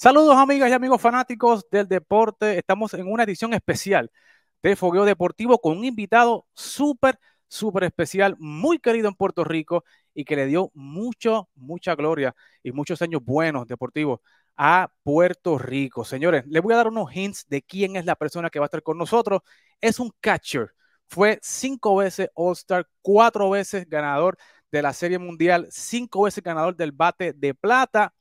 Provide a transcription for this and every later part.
Saludos amigas y amigos fanáticos del deporte. Estamos en una edición especial de Fogueo Deportivo con un invitado súper, súper especial, muy querido en Puerto Rico y que le dio mucho, mucha gloria y muchos años buenos deportivos a Puerto Rico. Señores, les voy a dar unos hints de quién es la persona que va a estar con nosotros. Es un catcher. Fue cinco veces All-Star, cuatro veces ganador de la Serie Mundial, cinco veces ganador del bate de plata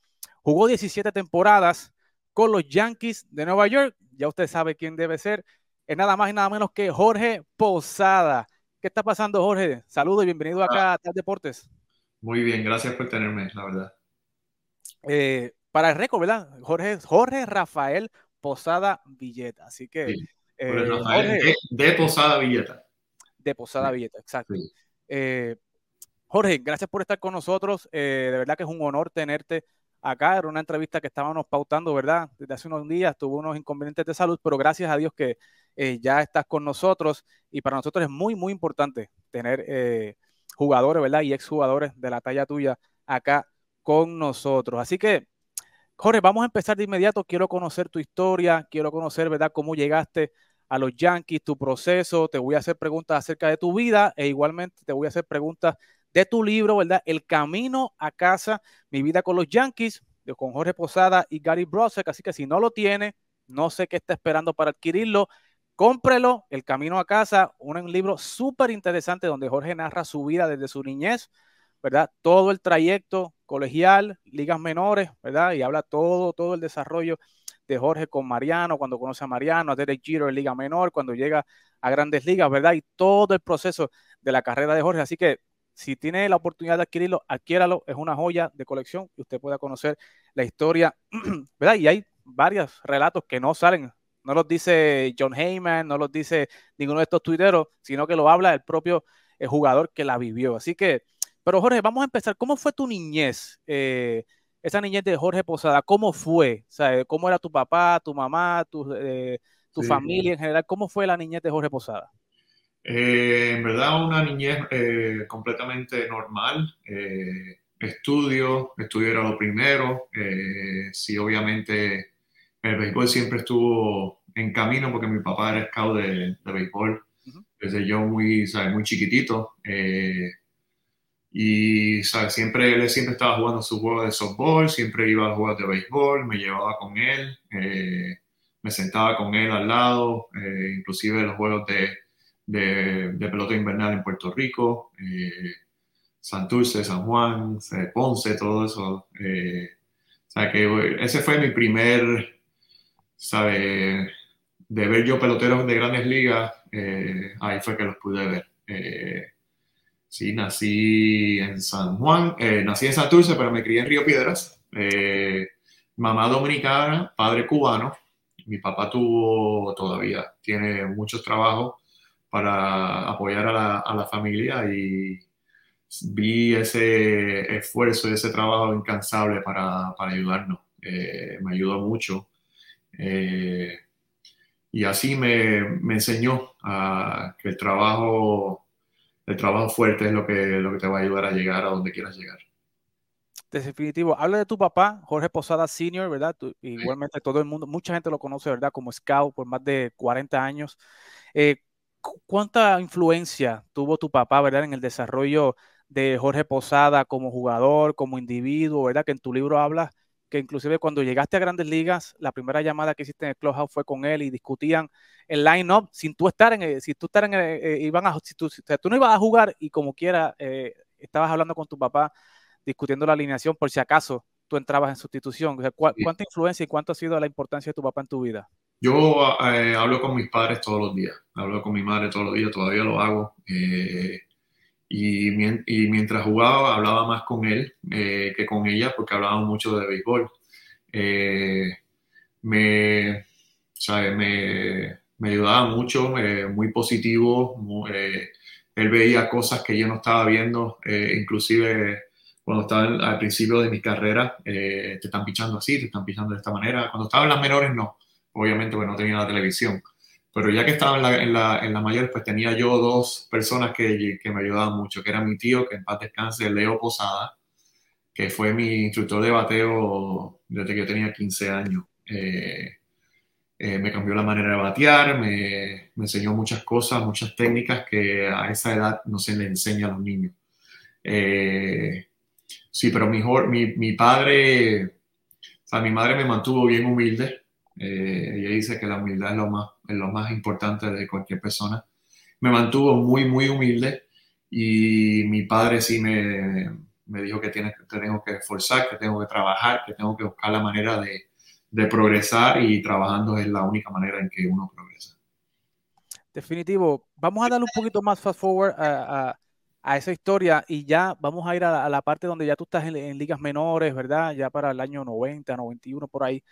Jugó 17 temporadas con los Yankees de Nueva York. Ya usted sabe quién debe ser. Es nada más y nada menos que Jorge Posada. ¿Qué está pasando, Jorge? Saludos y bienvenido acá a Tal Deportes. Muy bien, gracias por tenerme, la verdad. Eh, para el récord, ¿verdad? Jorge, Jorge Rafael Posada Villeta. Así que. Eh, de, Posada Villeta. De Posada Villeta, exacto. Eh, Jorge, gracias por estar con nosotros. de verdad que es un honor tenerte acá. Era una entrevista que estábamos pautando, ¿verdad? Desde hace unos días tuvo unos inconvenientes de salud, pero gracias a Dios que eh, ya estás con nosotros y para nosotros es muy, muy importante tener eh, jugadores, ¿verdad? Y exjugadores de la talla tuya acá con nosotros. Así que, Jorge, vamos a empezar de inmediato. Quiero conocer tu historia, quiero conocer, ¿verdad? Cómo llegaste a los Yankees, tu proceso. Te voy a hacer preguntas acerca de tu vida e igualmente te voy a hacer preguntas de tu libro, ¿verdad? El camino a casa, mi vida con los Yankees, con Jorge Posada y Gary Brosek. Así que si no lo tiene, no sé qué está esperando para adquirirlo. Cómprelo, El Camino a Casa, un libro súper interesante donde Jorge narra su vida desde su niñez, ¿verdad? Todo el trayecto colegial, ligas menores, ¿verdad? Y habla todo, todo el desarrollo de Jorge con Mariano, cuando conoce a Mariano, a Derek Giro en Liga Menor, cuando llega a Grandes Ligas, ¿verdad? Y todo el proceso de la carrera de Jorge. Así que si tiene la oportunidad de adquirirlo, adquiéralo. Es una joya de colección y usted pueda conocer la historia, ¿verdad? Y hay varios relatos que no salen, no los dice John Heyman, no los dice ninguno de estos tuiteros, sino que lo habla el propio eh, jugador que la vivió. Así que, pero Jorge, vamos a empezar. ¿Cómo fue tu niñez? Eh, esa niñez de Jorge Posada, ¿cómo fue? O ¿Cómo era tu papá, tu mamá, tu, eh, tu familia en general? ¿Cómo fue la niñez de Jorge Posada? Eh, en verdad, una niñez eh, completamente normal. Eh, estudio, estudio era lo primero. sí, obviamente, el béisbol siempre estuvo en camino porque mi papá era scout de, de béisbol desde yo muy, ¿sabes? muy chiquitito. y ¿sabes? siempre él siempre estaba jugando su juego de softball, siempre iba a jugar de béisbol, me llevaba con él, me sentaba con él al lado, inclusive los juegos de de, pelota invernal en Puerto Rico, eh, Santurce, San Juan, eh, Ponce, todo eso. Eh, o sea que ese fue mi primer, ¿sabe? De ver yo peloteros de grandes ligas, ahí fue que los pude ver. sí, nací en San Juan, nací en Santurce, pero me crié en Río Piedras. mamá dominicana, padre cubano. Mi papá tuvo, todavía tiene muchos trabajos para apoyar a la, a la familia y vi ese esfuerzo y ese trabajo incansable para, para ayudarnos. Eh, me ayudó mucho. Eh, y así me, me enseñó a que el trabajo, el trabajo fuerte es lo que, lo que te va a ayudar a llegar a donde quieras llegar. Definitivo. Habla de tu papá, Jorge Posada Senior, ¿verdad? igualmente todo el mundo, mucha gente lo conoce, ¿verdad? Como scout por más de 40 años. Eh, ¿cuánta influencia tuvo tu papá, verdad, en el desarrollo de Jorge Posada como jugador, como individuo, verdad? Que en tu libro hablas que inclusive cuando llegaste a Grandes Ligas, la primera llamada que hiciste en el clubhouse fue con él y discutían el line-up sin tú estar en, si tú estar en, eh, iban a, si tú, tú, no ibas a jugar y como quiera eh, estabas hablando con tu papá discutiendo la alineación por si acaso tú entrabas en sustitución. ¿Cuánta influencia y cuánto ha sido la importancia de tu papá en tu vida? Yo eh, hablo con mis padres todos los días, hablo con mi madre todos los días, todavía lo hago. Eh, y, mientras jugaba, hablaba más con él eh, que con ella, porque hablábamos mucho de béisbol. me, me, me, ayudaba mucho, muy positivo. él veía cosas que yo no estaba viendo, inclusive cuando estaba al principio de mi carrera, te están pichando así, te están pichando de esta manera. Cuando estaba en las menores, no obviamente porque no tenía la televisión. Pero ya que estaba en la, en la, en la mayor, pues tenía yo dos personas que, que, me ayudaban mucho, que era mi tío, que en paz descanse, Leo Posada, que fue mi instructor de bateo desde que yo tenía 15 años. Eh, eh, me cambió la manera de batear, me, enseñó muchas cosas, muchas técnicas que a esa edad no se le enseña a los niños. Eh, sí, pero mejor, mi, mi, padre, o sea, mi madre me mantuvo bien humilde. Ella dice que la humildad es lo, más, es lo más importante de cualquier persona. Me mantuvo muy, muy humilde y mi padre sí me, me dijo que, tiene, que tengo que esforzar, que tengo que trabajar, que tengo que buscar la manera de, de progresar y trabajando es la única manera en que uno progresa. Definitivo. Vamos a darle un poquito más fast forward a, a, a esa historia y ya vamos a ir a, la parte donde ya tú estás en, ligas menores, ¿verdad? Ya para el año 90, 91, por ahí.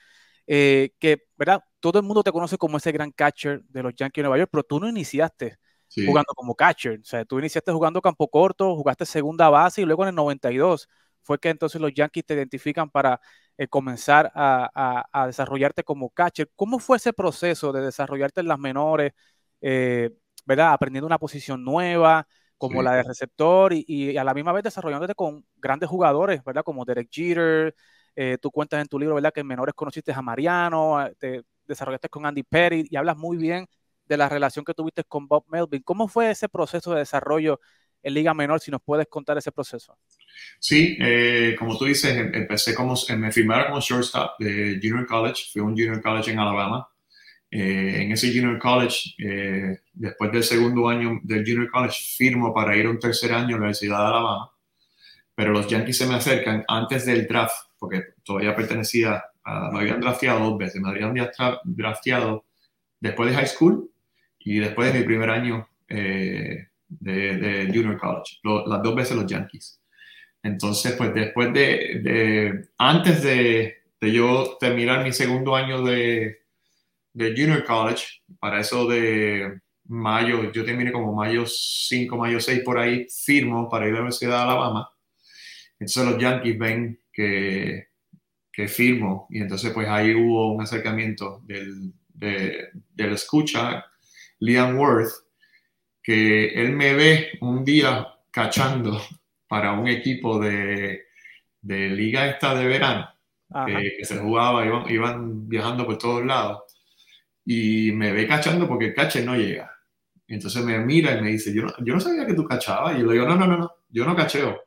Eh, que, ¿verdad? Todo el mundo te conoce como ese gran catcher de los Yankees de Nueva York, pero tú no iniciaste jugando como catcher. O sea, tú iniciaste jugando campo corto, jugaste segunda base y luego en el 92 fue que entonces los Yankees te identifican para eh, comenzar a, a, desarrollarte como catcher. ¿Cómo fue ese proceso de desarrollarte en las menores, eh, ¿verdad? Aprendiendo una posición nueva como la de receptor y, y, a la misma vez desarrollándote con grandes jugadores, ¿verdad? Como Derek Jeter. Eh, tú cuentas en tu libro, ¿verdad? Que en menores conociste a Mariano, te desarrollaste con Andy Perry y hablas muy bien de la relación que tuviste con Bob Melvin. ¿Cómo fue ese proceso de desarrollo en Liga Menor? Si nos puedes contar ese proceso. Sí, eh, como tú dices, em, empecé como, em, me firmaron como shortstop de Junior College, fui a un Junior College en Alabama. Eh, en ese Junior College, eh, después del segundo año del Junior College, firmo para ir a un tercer año a la Universidad de Alabama. Pero los Yankees se me acercan antes del draft, porque todavía pertenecía, a, me habían drafteado dos veces, me habían drafteado después de high school y después de mi primer año eh, de, Junior College, las dos veces los Yankees. Entonces, pues después de, antes de, yo terminar mi segundo año de, Junior College, para eso de mayo, yo terminé como mayo 5, mayo 6 por ahí, firmo para ir a la Universidad de Alabama. Entonces los Yankees ven que, que firmo y entonces pues ahí hubo un acercamiento del, de, del escucha Liam Worth, que él me ve un día cachando para un equipo de, de liga esta de verano, que, se jugaba, iban, iban, viajando por todos lados, y me ve cachando porque el cache no llega. Entonces me mira y me dice, yo no, yo no sabía que tú cachabas. Y yo le digo, no, no, no, no, yo no cacheo.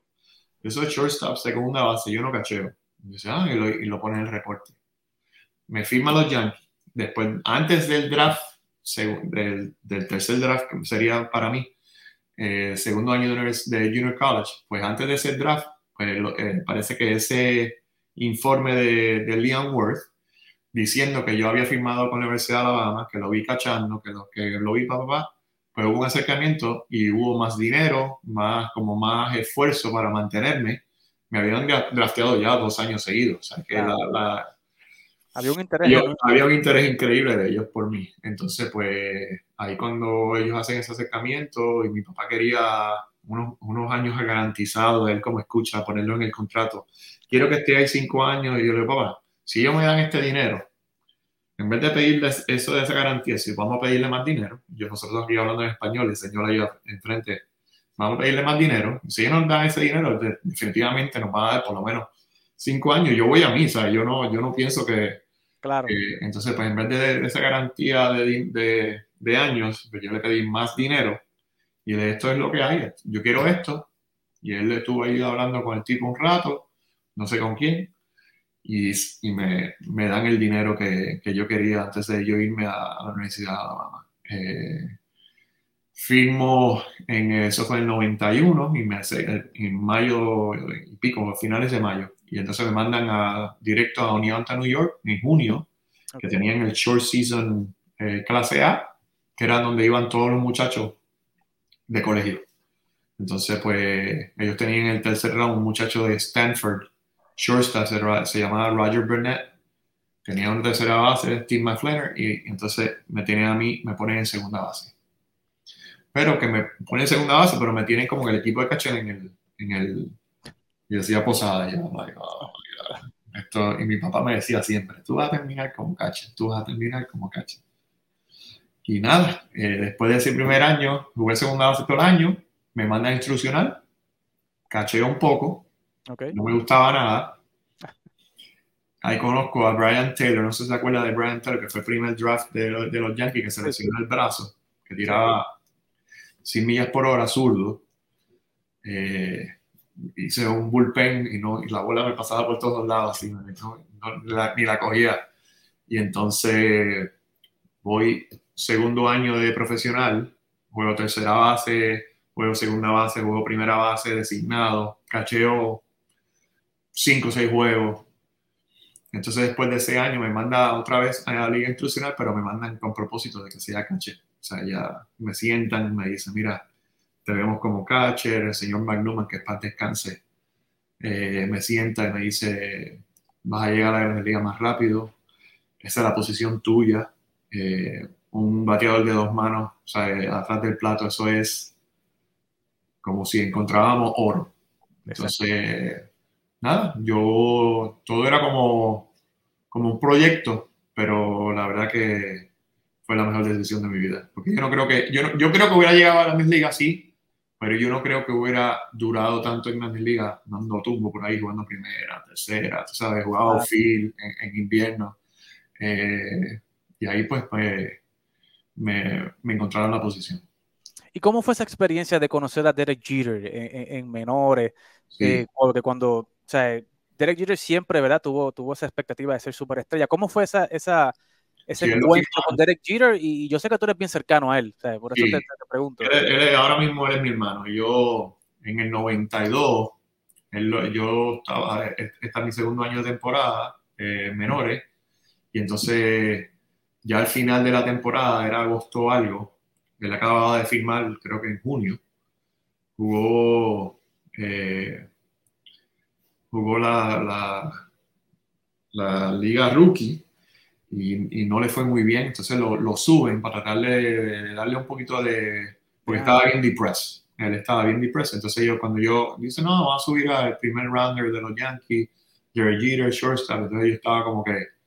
Yo soy shortstop, segunda base, yo no cacheo. Y, dice, ah, y, lo, y lo pone en el reporte. Me firma los Yankees. Después, antes del draft, del, tercer draft, que sería para mí, eh, segundo año de, Junior College, pues antes de ese draft, pues, eh, parece que ese informe de, de Liam Worth, diciendo que yo había firmado con la Universidad de Alabama, que lo vi cachando, que lo, que lo vi papá, pues hubo un acercamiento y hubo más dinero, más, como más esfuerzo para mantenerme. Me habían drafteado ya dos años seguidos. O sea, que la, había un interés. había un interés increíble de ellos por mí. Entonces, pues ahí cuando ellos hacen ese acercamiento y mi papá quería unos, unos años garantizados él como escucha, ponerlo en el contrato. Quiero que esté ahí cinco años y yo le digo, papá, si ellos me dan este dinero, en vez de pedirles eso de esa garantía, si vamos a pedirle más dinero, yo nosotros aquí hablando en español, el señor ahí enfrente, vamos a pedirle más dinero, si ellos nos dan ese dinero, definitivamente nos van a dar por lo menos cinco años, yo voy a misa, yo no, yo no pienso que, Claro. entonces, pues en vez de, esa garantía de, de, años, pues yo le pedí más dinero y de esto es lo que hay, yo quiero esto. Y él estuvo ahí hablando con el tipo un rato, no sé con quién, y, y me, me, dan el dinero que, que, yo quería antes de yo irme a, la Universidad de Alabama. Eh, firmo en eso fue en el 91 y me hace en mayo y pico, finales de mayo y entonces me mandan a, directo a Oneonta, New York, en junio, que tenían el Short Season eh, clase A, que era donde iban todos los muchachos de colegio. Entonces, pues, ellos tenían el tercer round un muchacho de Stanford, shortstop, se, llamaba Roger Burnett, tenía una tercera base, Steve McFlanner, y entonces me tienen a mí, me ponen en segunda base. Pero que me ponen en segunda base, pero me tienen como que el equipo de cachel en el, en el y decía posada, y yo, oh Esto, y mi papá me decía siempre, tú vas a terminar como cacha, tú vas a terminar como cacha. Y nada, eh, después de ese primer año, jugué segunda base todo el año, me mandan a instruccional, caché un poco, no me gustaba nada. ahí conozco a Brian Taylor, no sé si se acuerda de Brian Taylor, que fue el primer draft de, los Yankees que se lesionó el brazo, que tiraba 100 millas por hora zurdo. Eh, hice un bullpen y, no, y la bola me pasaba por todos lados, así, ni la cogía. Y entonces voy segundo año de profesional, juego tercera base, juego segunda base, juego primera base, designado, cacheo cinco o seis juegos. Entonces después de ese año me manda otra vez a la liga instruccional, pero me mandan con propósito de que sea caché. O sea, ya me sientan, me dicen, mira, te vemos como catcher, el señor McNuman, que es para descanse, eh, me sienta y me dice, vas a llegar a la liga más rápido, esa es la posición tuya, eh, un bateador de dos manos, o sea, atrás del plato, eso es como si encontrábamos oro. Entonces, nada, yo, todo era como, como un proyecto, pero la verdad que fue la mejor decisión de mi vida. Porque yo no creo que, yo, yo creo que hubiera llegado a la misma liga, sí, pero yo no creo que hubiera durado tanto en Grandes Ligas, dando tumbo por ahí, jugando primera, tercera, tú sabes, jugaba field en, invierno. Eh, y ahí pues, pues me, me encontraron la posición. ¿Y cómo fue esa experiencia de conocer a Derek Jeter en, menores? Eh, porque cuando, sea, Derek Jeter siempre, ¿verdad? Tuvo, tuvo esa expectativa de ser superestrella. ¿Cómo fue esa, esa, ese encuentro con Derek Jeter? Y yo sé que tú eres bien cercano a él, por eso te, pregunto. ahora mismo él es mi hermano. Yo, en el 92, yo estaba, esta es mi segundo año de temporada, eh, menores, y entonces ya al final de la temporada, era agosto o algo, él acababa de firmar, creo que en junio, jugó, eh, jugó la, la, liga rookie y, no le fue muy bien, entonces lo, suben para tratar de, darle un poquito de... porque estaba bien depressed, él estaba bien depressed, entonces yo cuando yo dice, no, va a subir al primer rounder de los Yankees, Jerry Jeter, shortstop, entonces yo estaba como que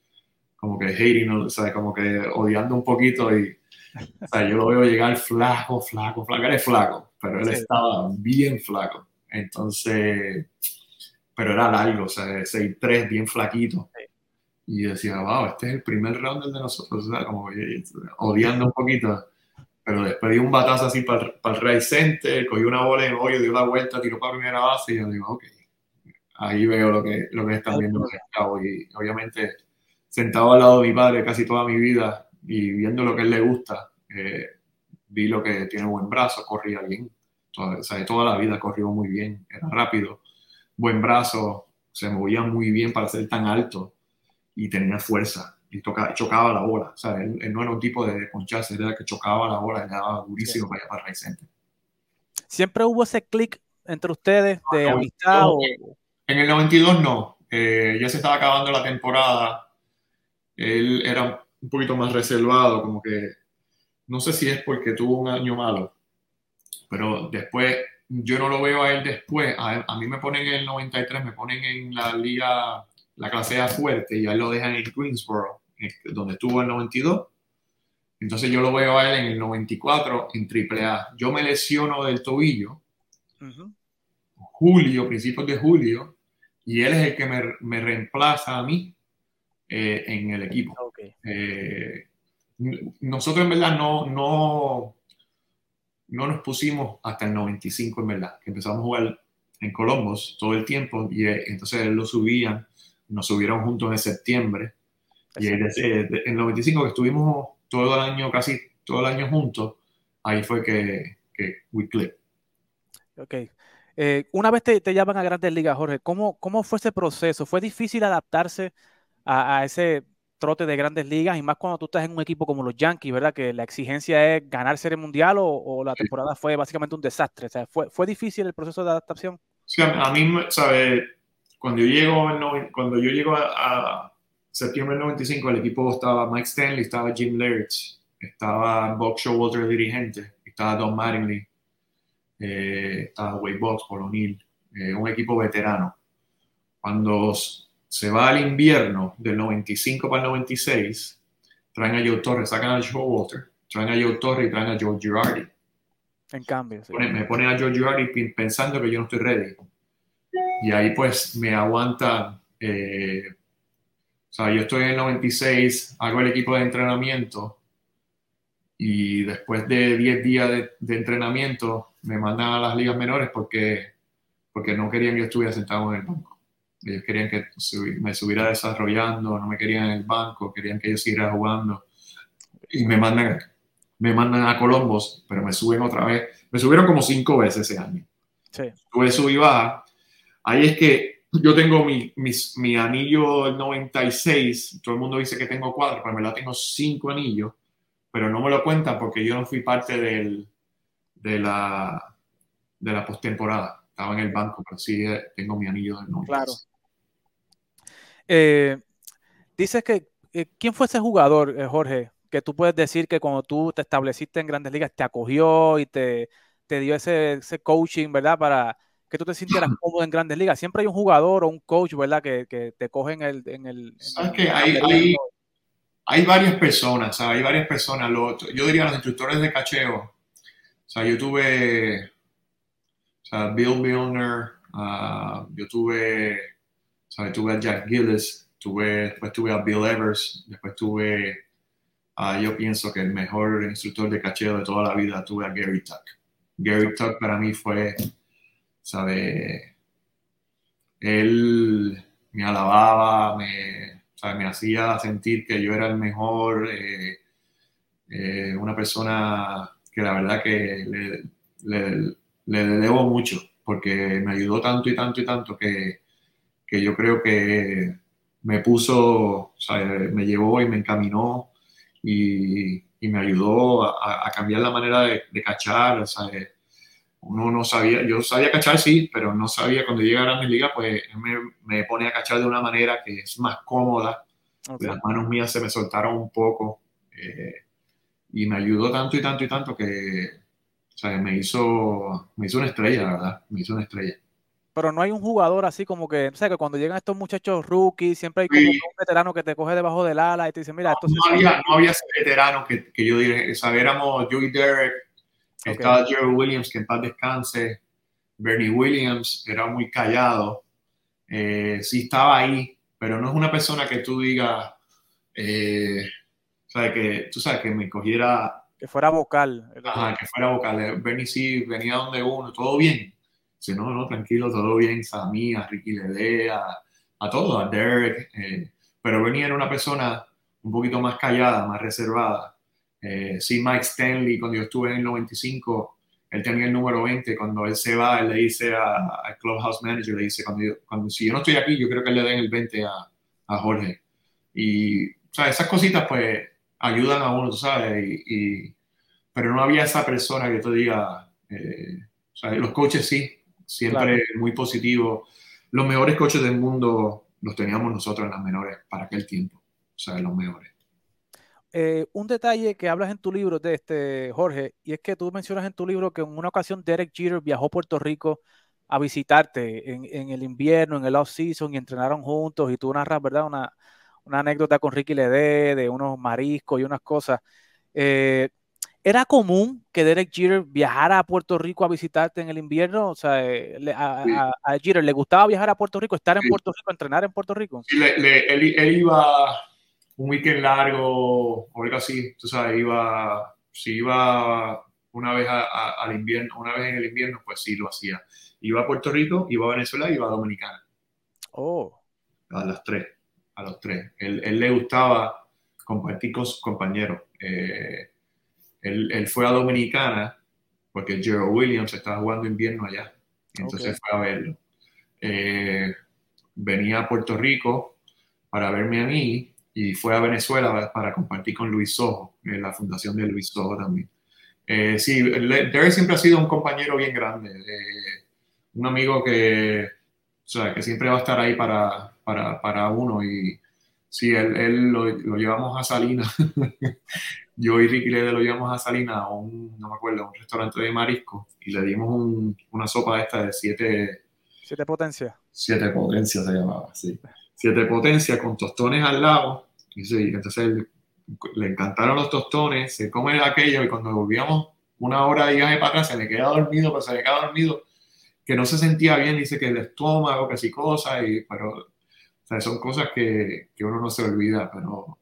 como que hating, o sea, como que odiando un poquito y o sea, yo lo veo llegar flaco, flaco, flaco, él es flaco, pero él estaba bien flaco. Entonces, pero era largo, o sea, 6'3, bien flaquito. Y decía, wow, este es el primer round de nosotros, o sea, como odiando un poquito. Pero después dio un batazo así para, para el Ray Center, cogió una bola en hoyo, dio la vuelta, tiró para primera base y yo digo, ok, ahí veo lo que, lo que están viendo los Y obviamente sentado al lado de mi padre casi toda mi vida y viendo lo que él le gusta, eh, vi lo que tiene buen brazo, corría bien, toda, o sea, toda la vida corrió muy bien, era rápido, buen brazo, se movía muy bien para ser tan alto y tenía fuerza. Y toca, chocaba la bola, o sea, él, no era un tipo de poncharse, era que chocaba la bola y le daba durísimo para allá para ¿Siempre hubo ese clic entre ustedes de amistad? En el 92 no, eh, ya se estaba acabando la temporada. Él era un poquito más reservado, como que no sé si es porque tuvo un año malo, pero después yo no lo veo a él después. A, mí me ponen en el 93, me ponen en la liga, la clase A fuerte y a él lo dejan en Greensboro, donde estuvo el 92. Entonces yo lo veo a él en el 94 en AAA. Yo me lesiono del tobillo, julio, principios de julio, y él es el que me, me reemplaza a mí eh, en el equipo. Eh, nosotros en verdad no, no, no nos pusimos hasta el 95 en verdad, que empezamos a jugar en Columbus todo el tiempo y eh, entonces lo subían, nos subieron juntos en septiembre y en el 95 que estuvimos todo el año, casi todo el año juntos, ahí fue que, que we clicked. Ok. una vez te, te, llaman a Grandes Ligas, Jorge, ¿cómo, ¿cómo fue ese proceso? ¿Fue difícil adaptarse a, ese trote de grandes ligas y más cuando tú estás en un equipo como los Yankees, ¿verdad? Que la exigencia es ganar Serie Mundial o, la temporada fue básicamente un desastre. O sea, ¿fue, ¿fue difícil el proceso de adaptación? Sí, a mí, ¿sabes? Cuando yo llego, cuando yo llego a, septiembre del 95, el equipo estaba Mike Stanley, estaba Jim Laird, estaba Bob Showalter, dirigente, estaba Don Mattingly, eh, estaba Wade Box, Paul O'Neill, eh, un equipo veterano. Cuando se va al invierno del 95 para el 96, traen a Joe Torre, sacan a Joe Walter, traen a Joe Torre y traen a Joe Girardi. En cambio, me ponen a Joe Girardi pensando que yo no estoy ready. Y ahí pues me aguanta, eh, O sea, yo estoy en el 96, hago el equipo de entrenamiento y después de 10 días de, entrenamiento me mandan a las ligas menores porque, porque no querían que yo estuviera sentado en el banco. Ellos querían que me estuviera desarrollando, no me querían en el banco, querían que yo siguiera jugando. Y me mandan, me mandan a Colombos, pero me suben otra vez. Me subieron como cinco veces ese año. Sí. Tuve sub y baja. Ahí es que yo tengo mi, mi anillo 96. Todo el mundo dice que tengo cuatro, pero me la tengo cinco anillos. Pero no me lo cuentan porque yo no fui parte del, de la, de la postemporada. Estaba en el banco, pero sí eh, tengo mi anillo del 96. Claro. Eh, dices que, eh, ¿quién fue ese jugador, eh, Jorge? Que tú puedes decir que cuando tú te estableciste en grandes ligas te acogió y te, te dio ese, ese, coaching, ¿verdad? Para que tú te sintieras cómodo en grandes ligas. Siempre hay un jugador o un coach, ¿verdad? Que, que te coge en el... En el ¿Sabes que hay, hay, hay, varias personas, ¿sabes? Hay varias personas. yo diría los instructores de cacheo. O sea, yo tuve... O sea, Bill Milner, uh, yo tuve ¿sabes? Tuve a Jack Gillis, tuve, después tuve a Bill Evers, después tuve a, yo pienso que el mejor instructor de cacheo de toda la vida, tuve a Gary Tuck. Gary Tuck para mí fue, ¿sabe? Él me alababa, me, me hacía sentir que yo era el mejor, eh, eh, una persona que la verdad que le, le, le, debo mucho, porque me ayudó tanto y tanto y tanto que que yo creo que me puso, me llevó y me encaminó y, y me ayudó a, a, cambiar la manera de, de cachar. Uno no sabía, yo sabía cachar, sí, pero no sabía cuando llega a Grandes Ligas, pues me, me, pone a cachar de una manera que es más cómoda. Las manos mías se me soltaron un poco eh, y me ayudó tanto y tanto y tanto que me, hizo, me hizo una estrella, ¿verdad? Me hizo una estrella pero no hay un jugador así como que, o sea, que cuando llegan estos muchachos rookies, siempre hay como un veterano que te coge debajo del ala y te dice, mira, esto no, había, no había ese veterano que, que yo diría, éramos Joey Derek, estaba Jerry Williams, que en paz descanse, Bernie Williams, era muy callado, eh, sí estaba ahí, pero no es una persona que tú digas, eh, que tú sabes, que me cogiera... Que fuera vocal. Ajá, que fuera vocal. Bernie sí venía donde uno, todo bien Dice, no, no, tranquilo, todo bien, a mí, a Ricky Lede, a, a todos, a Derek. Eh, pero Bernie era una persona un poquito más callada, más reservada. Eh, sí, Mike Stanley, cuando yo estuve en el 95, él tenía el número 20. Cuando él se va, él le dice al Clubhouse Manager, le dice, cuando, cuando si yo no estoy aquí, yo creo que le den el 20 a, a Jorge. Y, o sea, esas cositas, pues, ayudan a uno, sabes, y, pero no había esa persona que te diga, eh, o sea, los coaches sí, siempre muy positivo. Los mejores coches del mundo los teníamos nosotros en las menores para aquel tiempo, o sea, los mejores. Eh, un detalle que hablas en tu libro de este, Jorge, y es que tú mencionas en tu libro que en una ocasión Derek Jeter viajó a Puerto Rico a visitarte en, en el invierno, en el off-season, y entrenaron juntos, y tú narras, ¿verdad? Una, una anécdota con Ricky Ledé de unos mariscos y unas cosas. Eh, ¿Era común que Derek Jeter viajara a Puerto Rico a visitarte en el invierno? O sea, eh, a, a, Jeter le gustaba viajar a Puerto Rico, estar en Puerto Rico, entrenar en Puerto Rico. Sí, él, iba un weekend largo o algo así, tú sabes, iba, si iba una vez al invierno, una vez en el invierno, pues sí lo hacía. Iba a Puerto Rico, iba a Venezuela, iba a Dominicana. Oh. A los tres, a los tres. Él, él le gustaba compartir con sus compañeros. Eh, él, fue a Dominicana porque Gerald Williams estaba jugando invierno allá. Entonces fue a verlo. Eh, venía a Puerto Rico para verme a mí y fue a Venezuela para compartir con Luis Sojo, en la fundación de Luis Sojo también. Eh, sí, Derek siempre ha sido un compañero bien grande, eh, un amigo que, o sea, que siempre va a estar ahí para, para, para uno y sí, él, él lo, lo, llevamos a Salinas yo y Ricky le lo llevamos a Salina a un, no me acuerdo, un restaurante de marisco y le dimos una sopa de esta de siete... Siete potencias. Siete potencias se llamaba, sí. Siete potencias con tostones al lado. Y sí, entonces le encantaron los tostones, se come aquello y cuando volvíamos una hora de viaje para atrás se le queda dormido, pero se le queda dormido, que no se sentía bien, dice que el estómago, que sí cosas, y, pero sea, son cosas que, que, uno no se olvida, pero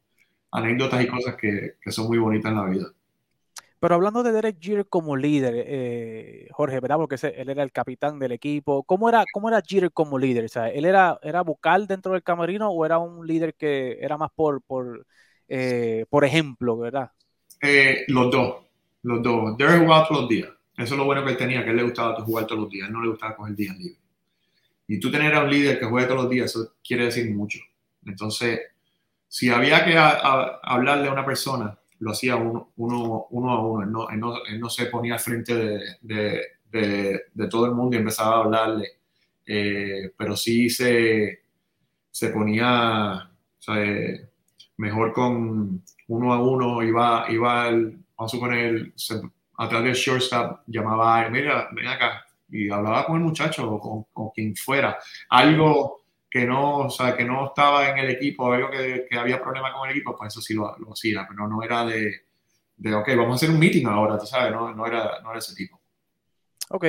anécdotas y cosas que, que, son muy bonitas en la vida. Pero hablando de Derek Jeter como líder, eh, Jorge, ¿verdad? Porque ese, él era el capitán del equipo. ¿Cómo era, cómo era Jeter como líder? O sea, ¿él era, era vocal dentro del camerino o era un líder que era más por, por, eh, por ejemplo, verdad? Eh, los dos, los dos. Derek jugaba todos los días. Eso es lo bueno que él tenía, que él le gustaba jugar todos los días, no le gustaba coger días libres. Y tú tener a un líder que juegue todos los días, eso quiere decir mucho. Entonces, si había que hablarle a una persona, lo hacía uno, a uno. Él no, él, él se ponía al frente de, todo el mundo y empezaba a hablarle. Eh, pero sí se, se ponía o eh, mejor con uno a uno. Iba, iba vamos a suponer, se, atrás del shortstop, llamaba a mira, ven acá. Y hablaba con el muchacho o con, con quien fuera. Algo que no, o sea, que no estaba en el equipo, algo que, que había problema con el equipo, pues eso sí lo, lo hacía, pero no era de, de, ok, vamos a hacer un meeting ahora, tú sabes, no, no, era, no era ese tipo. Ok.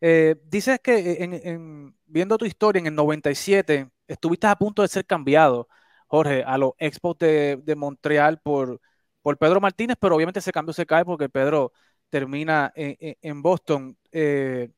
Eh, dices que en, en, viendo tu historia en el 97, estuviste a punto de ser cambiado, Jorge, a los Expos de, de Montreal por, por Pedro Martínez, pero obviamente ese cambio se cae porque Pedro termina en, en Boston. Eh,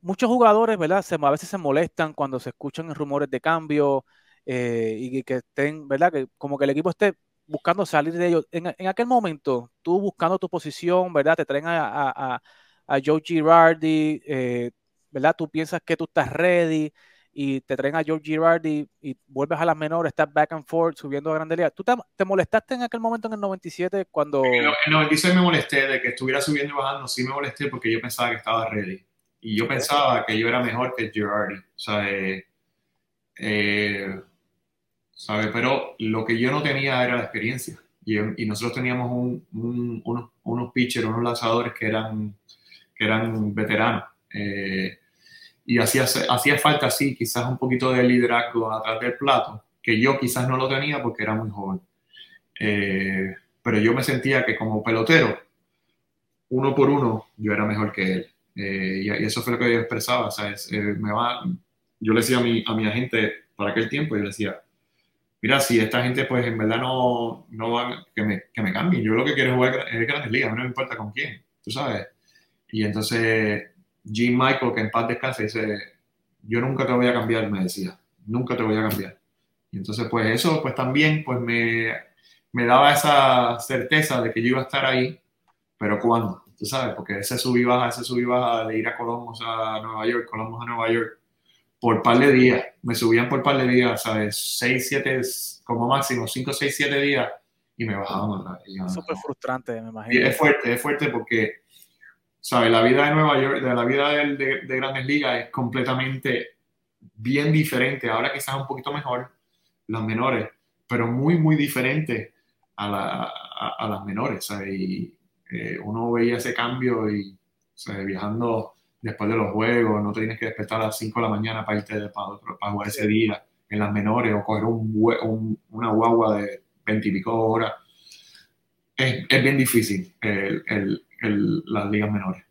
muchos jugadores, ¿verdad? Se, a veces se molestan cuando se escuchan rumores de cambio eh, y que estén, ¿verdad? Que como que el equipo esté buscando salir de ellos. En, aquel momento, tú buscando tu posición, ¿verdad? Te traen a, a, a Joe Girardi, eh, ¿verdad? Tú piensas que tú estás ready y te traen a Joe Girardi y vuelves a las menores, estás back and forth, subiendo a Grande Liga. ¿Tú te, te, molestaste en aquel momento en el 97 cuando...? En el 96 me molesté de que estuviera subiendo y bajando, sí me molesté porque yo pensaba que estaba ready. Y yo pensaba que yo era mejor que Girardi, ¿sabe? Eh, ¿sabe? Pero lo que yo no tenía era la experiencia. Y, y nosotros teníamos un, un, unos, unos pitchers, unos lanzadores que eran, que eran veteranos. Eh, y hacía, hacía falta, sí, quizás un poquito de liderazgo atrás del plato, que yo quizás no lo tenía porque era muy joven. Eh, pero yo me sentía que como pelotero, uno por uno, yo era mejor que él. Eh, y, eso fue lo que yo expresaba, ¿sabes? Eh, me va, yo le decía a mi, a mi agente para aquel tiempo, yo le decía, mira, si esta gente pues en verdad no, no va, que me, que me cambien, yo lo que quiero es jugar en grandes ligas, no me importa con quién, tú sabes. Y entonces Jim Michael, que en paz descansa, dice, yo nunca te voy a cambiar, me decía, nunca te voy a cambiar. Y entonces pues eso pues también pues me, me daba esa certeza de que yo iba a estar ahí, pero ¿cuándo? Tú sabes, porque ese subí baja, ese subí baja de ir a Columbus a Nueva York, Columbus a Nueva York, por par de días, me subían por par de días, ¿sabes? Seis, siete, como máximo, cinco, seis, siete días, y me bajaban. Súper frustrante, me imagino. Y es fuerte, es fuerte porque, ¿sabes? La vida de Nueva York, de la vida de, de, de Grandes Ligas es completamente bien diferente. Ahora quizás un poquito mejor, las menores, pero muy, muy diferente a, la, a, a las menores, ¿sabes? Y, uno veía ese cambio y viajando después de los juegos, no tienes que despertar a las 5 de la mañana para irte para, para jugar ese día en las menores o coger un, un, una guagua de 20 y pico horas. Es, es bien difícil el, el, las ligas menores.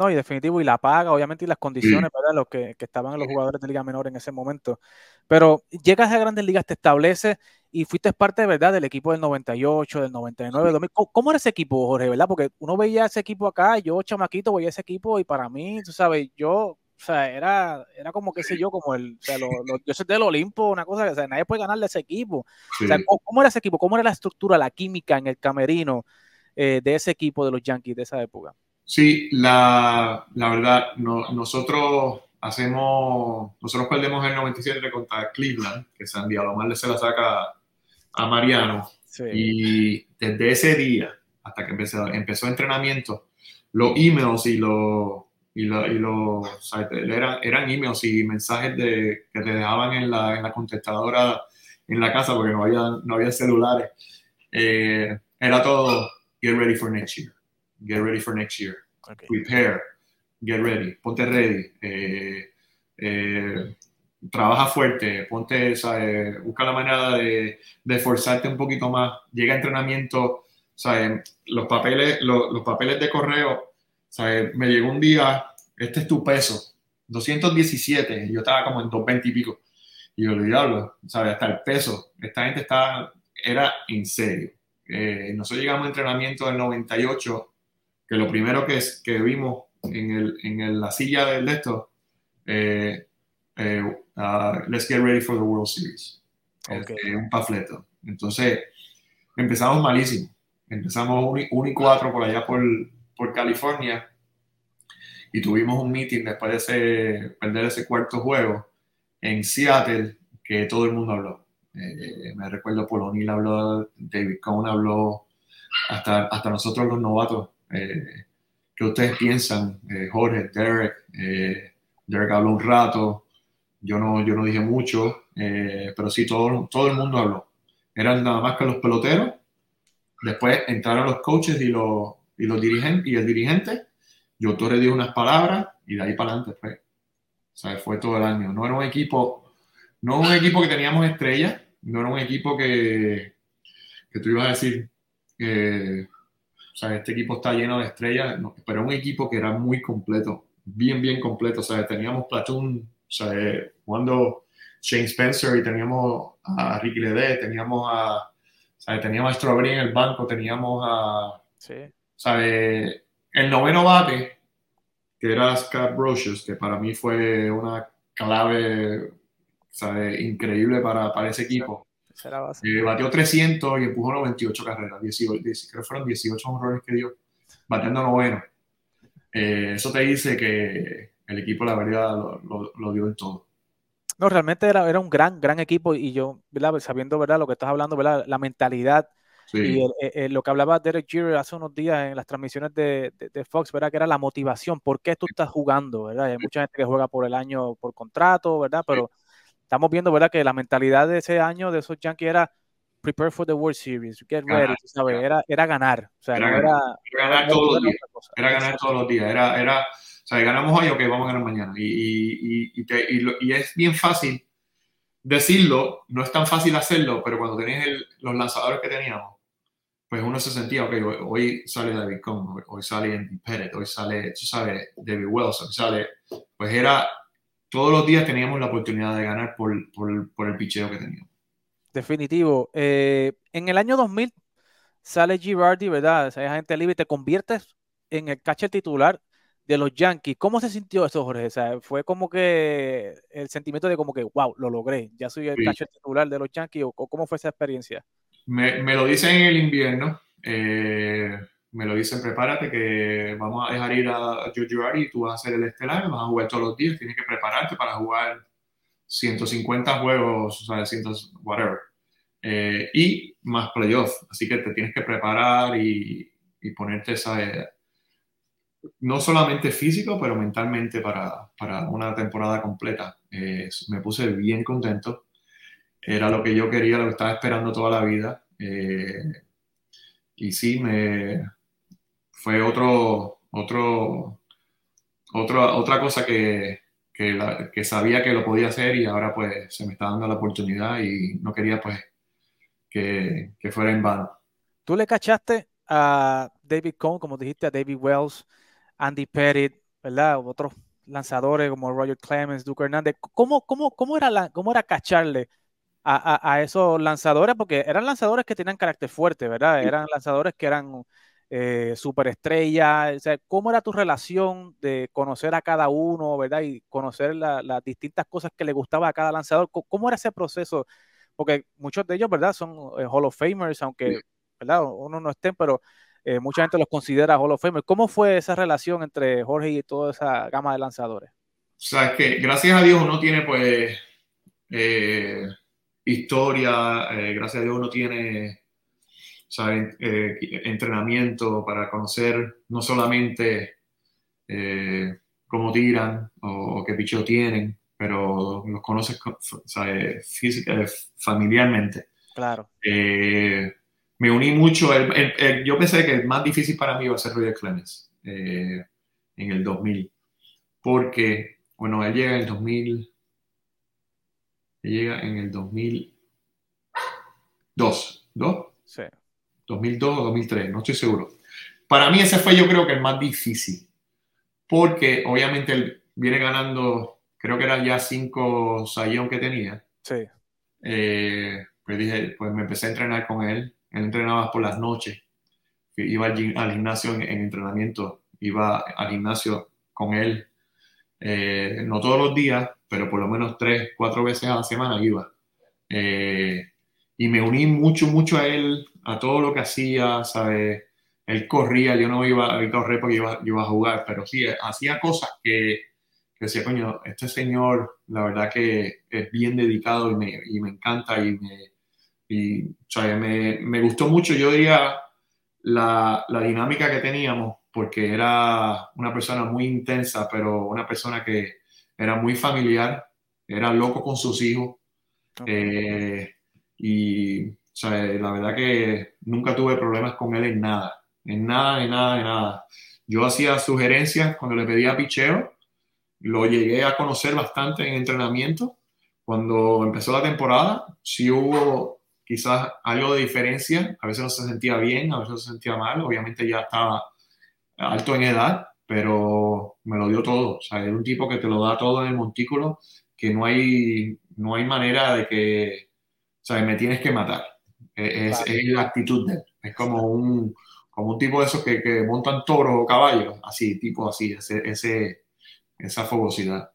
No, y definitivo, y la paga, obviamente, y las condiciones. ¿verdad? Los que, que estaban los jugadores de Liga Menor en ese momento. Pero llegas a Grandes Ligas, te estableces y fuiste parte, ¿verdad? Del equipo del 98, del 99, del 2000. ¿Cómo era ese equipo, Jorge, verdad? Porque uno veía ese equipo acá, yo, chamaquito, veía ese equipo y para mí, tú sabes, yo, o sea, era, era como, qué sé yo, como el, o sea, lo, lo, yo soy del Olimpo, una cosa, o sea, nadie puede ganarle a ese equipo. Sí. O sea, ¿cómo era ese equipo? ¿Cómo era la estructura, la química en el camerino eh, de ese equipo de los Yankees de esa época? Sí, la, la verdad, no, nosotros hacemos, nosotros perdemos el 97 contra Cleveland, que a lo mal se la saca a Mariano. Sí. Y desde ese día hasta que empezó, empezó entrenamiento, los emails y los y, lo, y lo, o sea, eran, eran emails y mensajes de, que te dejaban en la, en la contestadora en la casa porque no había, no había celulares. Eh, era todo, get ready for next year get ready for next year. Okay. Prepare, get ready, ponte ready. Eh, eh, trabaja fuerte, ponte, ¿sabes? busca la manera de, de, forzarte un poquito más. Llega a entrenamiento, ¿sabes? Los, papeles, los, los papeles de correo, ¿sabes? me llegó un día, este es tu peso, 217, yo estaba como en 220 y pico. Y yo le diablo, ¿sabes? Hasta el peso. Esta gente estaba, era en serio. Eh, nosotros llegamos a entrenamiento del 98, que lo primero que, que vimos en, el, en la silla del de esto, eh, eh, uh, let's get ready for the World Series. Okay. un pafleto. Entonces, empezamos malísimo. Empezamos 1 y 4 por allá por, por California y tuvimos un meeting después de ese, perder ese cuarto juego en Seattle que todo el mundo habló. Eh, me recuerdo Polonil habló, David Cohn habló, hasta, hasta nosotros los novatos. Eh, ¿Qué ustedes piensan? Eh, Jorge, Derek, Derek habló un rato, yo no, yo no dije mucho, pero sí, todo, todo el mundo habló. Eran nada más que los peloteros, después entraron los coaches y los, y los dirigentes y el dirigente, yo le dio unas palabras y de ahí para adelante fue. O sea, fue todo el año. No era un equipo no un equipo que teníamos estrellas, no era un equipo que, que tú ibas a decir, o sea, este equipo está lleno de estrellas, pero un equipo que era muy completo, bien, bien completo. O sea, teníamos Platoon, o sea, jugando Shane Spencer y teníamos a Ricky Lede, teníamos a, o sea, teníamos a Strawberry en el banco, teníamos a, sí. o sea, el noveno bate, que era Scott Brocious, que para mí fue una clave ¿sabe? increíble para, para ese equipo. Eh, batió 300 y empujó 98 carreras, 18, creo que fueron 18 honrones que dio, batiendo noveno. Eh, eso te dice que el equipo, la verdad, lo, lo, dio en todo. No, realmente era, era, un gran, gran equipo y yo, ¿verdad? sabiendo ¿verdad? lo que estás hablando, ¿verdad? la mentalidad y lo que hablaba Derek Jeter hace unos días en las transmisiones de, de, Fox, ¿verdad? Que era la motivación, ¿por qué tú estás jugando? ¿verdad? Hay mucha gente que juega por el año por contrato, ¿verdad? Pero estamos viendo, ¿verdad? Que la mentalidad de ese año de esos Yankees era prepare for the World Series, get ready, ¿sabes? Era, era ganar. O sea, era, no era, era ganar todos los días. Era ganar todos los días. Era, era, o sea, ganamos hoy, ok, vamos a ganar mañana. Y, y, y, te, y, es bien fácil decirlo, no es tan fácil hacerlo, pero cuando tenías los lanzadores que teníamos, pues uno se sentía, ok, hoy, sale David Cohn, hoy sale Andy Pettit, hoy sale, tú sabes, David Wells, hoy sale, pues era, todos los días teníamos la oportunidad de ganar por, por, por el picheo que teníamos. Definitivo. Eh, en el año 2000 sale Girardi, ¿verdad? Esa gente libre, te conviertes en el catcher titular de los Yankees. ¿Cómo se sintió eso, Jorge? O sea, fue como que el sentimiento de como que, wow, lo logré, ya soy el catcher titular de los Yankees, o, cómo fue esa experiencia? Me, me lo dicen en el invierno. Eh, me lo dicen, prepárate que vamos a dejar ir a Girardi y tú vas a hacer el estelar, vas a jugar todos los días, tienes que prepararte para jugar 150 juegos, o sea, 100, whatever. Eh, y más playoff, así que te tienes que preparar y, y ponerte esa, no solamente físico, pero mentalmente para, para una temporada completa. Eh, me puse bien contento, era lo que yo quería, lo que estaba esperando toda la vida. Eh, y sí, me, fue otro, otro, otro, otra cosa que, que, sabía que lo podía hacer y ahora pues se me está dando la oportunidad y no quería pues que, que fuera en vano. Tú le cachaste a David Cohn, como dijiste, a David Wells, Andy Pettit, ¿verdad? Otros lanzadores como Roger Clemens, Duke Hernández. ¿Cómo, cómo, cómo, era, la, cómo era cacharle a, a, a, esos lanzadores? Porque eran lanzadores que tenían carácter fuerte, ¿verdad? Eran lanzadores que eran eh, superestrella, o sea, ¿cómo era tu relación de conocer a cada uno, verdad? Y conocer las distintas cosas que le gustaba a cada lanzador, ¿cómo era ese proceso? Porque muchos de ellos, ¿verdad? Son eh, Hall of Famers, aunque, ¿verdad? Uno no estén, pero eh, mucha gente los considera Hall of Famers. ¿Cómo fue esa relación entre Jorge y toda esa gama de lanzadores? O sea, es que gracias a Dios uno tiene, pues, historia, gracias a Dios uno tiene eh, entrenamiento para conocer no solamente eh, cómo tiran o, qué picheo tienen, pero los conoces física, familiarmente. Claro. Eh, me uní mucho. yo pensé que el más difícil para mí iba a ser Roger Clemens en el 2000, porque, bueno, él llega en el 2000, él llega en el 2002, ¿dos? Sí. 2002 o 2003, no estoy seguro. Para mí ese fue yo creo que el más difícil, porque obviamente él viene ganando, creo que eran ya cinco sayón que tenía. Sí. Eh, pues dije, pues me empecé a entrenar con él. Él entrenaba por las noches. Iba al, gimnasio en, entrenamiento, iba al gimnasio con él. Eh, no todos los días, pero por lo menos tres, cuatro veces a la semana iba. Eh, y me uní mucho, mucho a él, a todo lo que hacía, ¿sabes? Él corría, yo no iba a correr porque iba, iba a jugar, pero sí, hacía cosas que, que, decía, coño, este señor, la verdad que es bien dedicado y me, y me encanta y, me, y, me, me, gustó mucho, yo diría, la, la dinámica que teníamos, porque era una persona muy intensa, pero una persona que era muy familiar, era loco con sus hijos. Eh, y la verdad que nunca tuve problemas con él en nada, en nada, en nada, en nada. Yo hacía sugerencias cuando le pedía picheo, lo llegué a conocer bastante en entrenamiento. Cuando empezó la temporada, sí hubo quizás algo de diferencia, a veces no se sentía bien, a veces no se sentía mal, obviamente ya estaba alto en edad, pero me lo dio todo. O sea, es un tipo que te lo da todo en el montículo, que no hay, no hay manera de que, o sea, me tienes que matar. Es, es, la actitud de él. Es como un, como un tipo de esos que, que montan toros o caballos, así, tipo así, ese, ese, esa fogosidad.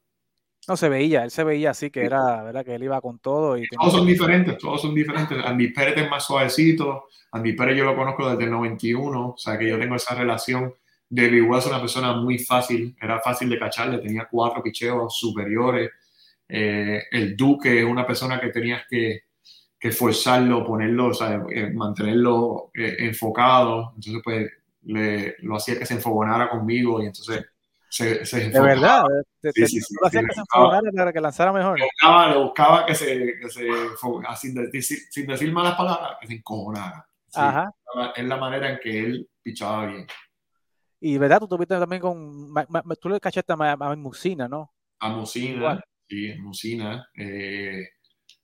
No se veía, él se veía así que era, ¿verdad? Que él iba con todo. Y todos son diferentes, todos son diferentes. Andy Pérez es más suavecito. Andy Pérez yo lo conozco desde el 91, o sea que yo tengo esa relación. David Wells es una persona muy fácil, era fácil de cacharle, tenía cuatro picheos superiores. Eh, el Duque es una persona que tenías que, que forzarlo, ponerlo, o sea, eh, mantenerlo eh, enfocado. Entonces, pues, le, lo hacía que se enfogonara conmigo y entonces se, se De verdad, te, sí, sí, sí, lo hacía que se enfogonara para que lanzara mejor. Le buscaba, le buscaba que se, que se sin, decir, sin decir malas palabras, que se encojonara. Ajá. Es la manera en que él pichaba bien. Y verdad, tú tuviste también con. Tú le cachaste a, a Musina, ¿no? A Musina, sí, Musina. Eh,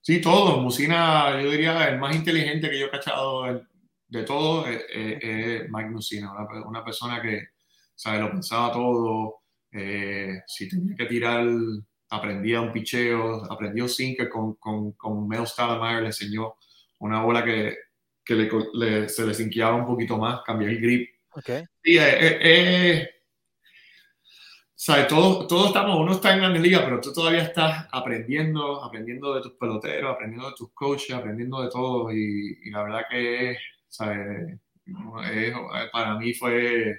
sí, todo. Musina, yo diría, el más inteligente que yo he cachado de todo es, Mike Musina, una, persona que sabe, lo pensaba todo. Eh, si tenía que tirar, aprendía un picheo, aprendió sinker con, con, con Mel Stoudemire, le enseñó una bola que, que le, se le sinqueaba un poquito más, cambió el grip Okay. Sí, eh, eh, eh Todos, todos estamos, uno está en la liga, pero tú todavía estás aprendiendo, aprendiendo de tus peloteros, aprendiendo de tus coaches, aprendiendo de todo. Y, la verdad que, ¿sabes? para mí fue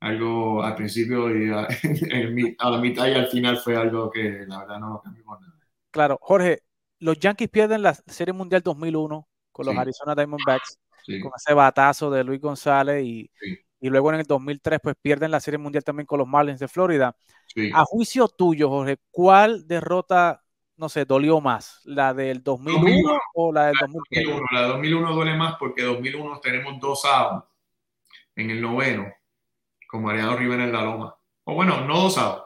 algo al principio y a, la mitad y al final fue algo que la verdad no cambió nada. Claro, Jorge, los Yankees pierden la Serie Mundial 2001 con los Arizona Diamondbacks con ese batazo de Luis González y, y, luego en el 2003 pues pierden la Serie Mundial también con los Marlins de Florida. A juicio tuyo, Jorge, ¿cuál derrota, no sé, dolió más? ¿La del 2001, o la del 2003? 2001, la del 2001 duele más porque 2001 tenemos dos outs en el noveno con Mariano Rivera en la loma. O bueno, no dos outs.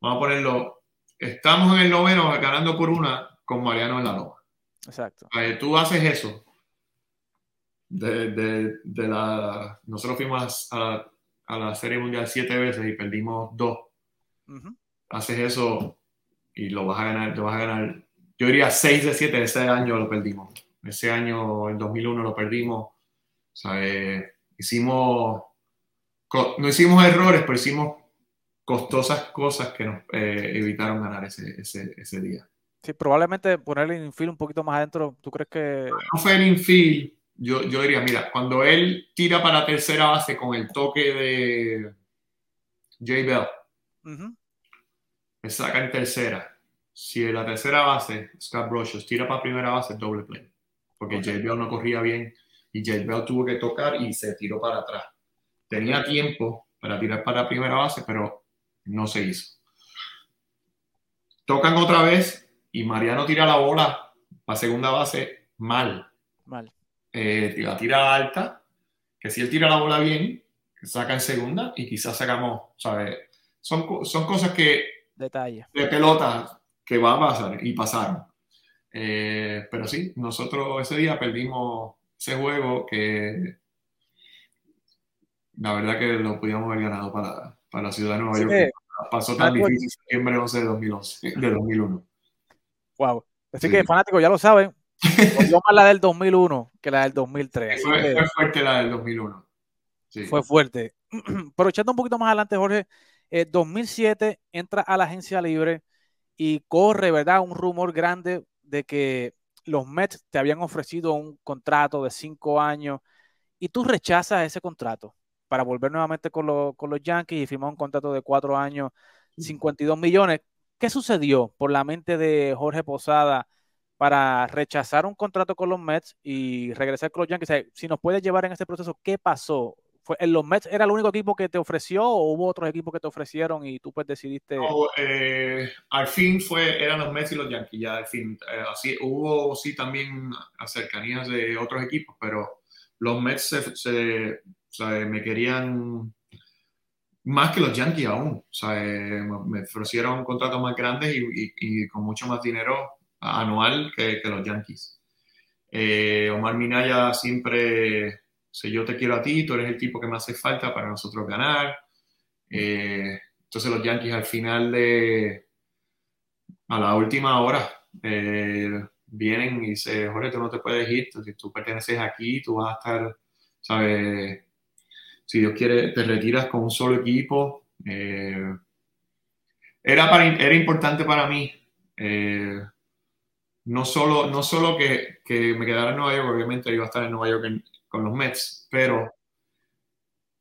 Vamos a ponerlo. Estamos en el noveno ganando por una con Mariano en la loma. Exacto. tú haces eso de, de, la... Nosotros fuimos a, a, la Serie Mundial siete veces y perdimos dos. Haces eso y lo vas a ganar, te vas a ganar. Yo diría seis de siete, ese año lo perdimos. Ese año, el 2001, lo perdimos. O sea, eh, hicimos, no hicimos errores, pero hicimos costosas cosas que nos eh, evitaron ganar ese, ese, ese, día. Sí, probablemente ponerle el infield un poquito más adentro, ¿tú crees que...? No fue el infield, yo, yo diría, mira, cuando él tira para tercera base con el toque de J. Bell, me saca en tercera. Si en la tercera base, Scott Brocious tira para primera base, doble play. Porque J. Bell no corría bien y J. Bell tuvo que tocar y se tiró para atrás. Tenía tiempo para tirar para primera base, pero no se hizo. Tocan otra vez y Mariano tira la bola para segunda base mal. Mal eh, la tira alta, que si él tira la bola bien, saca en segunda y quizás sacamos, ¿sabes? Son, son cosas que... Detalle. De pelota que va a pasar y pasaron. Eh, pero sí, nosotros ese día perdimos ese juego que la verdad que lo podíamos haber ganado para, para la ciudad de Nueva York. Pasó tan difícil septiembre 11 de 2011, de 2001. Wow. Así que fanáticos ya lo saben, yo más la del 2001 que la del 2003. Fue, fue fuerte la del 2001. Fue fuerte. Pero echando un poquito más adelante, Jorge, 2007 eh, entra a la agencia libre y corre, ¿verdad? Un rumor grande de que los Mets te habían ofrecido un contrato de cinco años y tú rechazas ese contrato para volver nuevamente con, con los Yankees y firmar un contrato de cuatro años, 52 millones. ¿Qué sucedió por la mente de Jorge Posada para rechazar un contrato con los Mets y regresar con los Yankees? si nos puedes llevar en ese proceso, ¿qué pasó? ¿Fue, ¿Los Mets era el único equipo que te ofreció o hubo otros equipos que te ofrecieron y tú pues decidiste? No, eh, al fin fue, eran los Mets y los Yankees, ya al fin. Eh, así, hubo sí también cercanías de otros equipos, pero los Mets se, me querían más que los Yankees aún. O sea, eh, me ofrecieron contratos más grandes y, con mucho más dinero anual que, los Yankees. Omar Minaya siempre si yo te quiero a ti, tú eres el tipo que me hace falta para nosotros ganar. Eh, entonces los Yankees al final de, a la última hora, eh, vienen y dicen, Jorge, tú no te puedes ir, si tú perteneces aquí, tú vas a estar, ¿sabes? Si Dios quiere, te retiras con un solo equipo. Eh, era, era importante para mí. No solo, no solo que, que, me quedara en Nueva York, obviamente iba a estar en Nueva York en, con los Mets, pero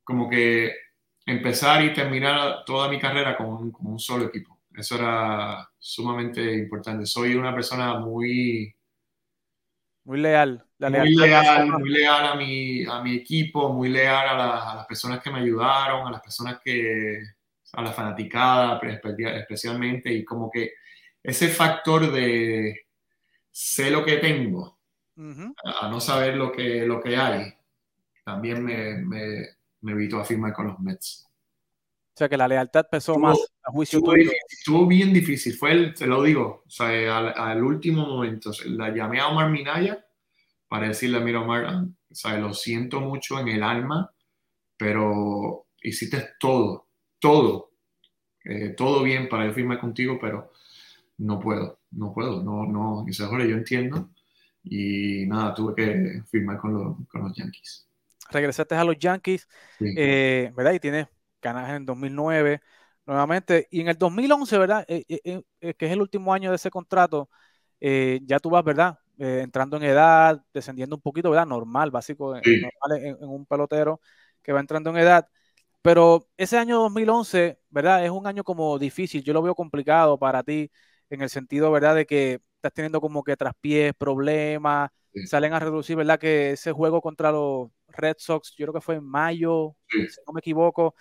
como que empezar y terminar toda mi carrera con, un solo equipo. Eso era sumamente importante. Soy una persona muy... Muy leal. muy leal, muy leal a mi, a mi equipo, muy leal a, las personas que me ayudaron, a las personas que... a la fanaticada especialmente, y como que ese factor de sé lo que tengo, a no saber lo que, lo que hay, también me, me, me evitó a firmar con los Mets. O sea que la lealtad pesó más a juicio estuvo, estuvo bien difícil, fue el, te lo digo, o sea, al, último momento, la llamé a Omar Minaya para decirle, mira Omar, o sea, lo siento mucho en el alma, pero hiciste todo, todo, eh, todo bien para yo firmar contigo, pero no puedo, no puedo, no, no, dice, Jorge, yo entiendo, y nada, tuve que firmar con, los Yankees. Regresaste a los Yankees, eh, ¿verdad? Y tienes ganas en 2009 nuevamente. Y en el 2011, ¿verdad? Eh, eh, que es el último año de ese contrato, ya tú vas, ¿verdad? entrando en edad, descendiendo un poquito, ¿verdad? Normal, básico, normal en, un pelotero que va entrando en edad. Pero ese año 2011, ¿verdad? Es un año como difícil, yo lo veo complicado para ti en el sentido, ¿verdad? De que estás teniendo como que traspiés, problemas, salen a reducir, ¿verdad? Que ese juego contra los Red Sox, yo creo que fue en mayo, si no me equivoco,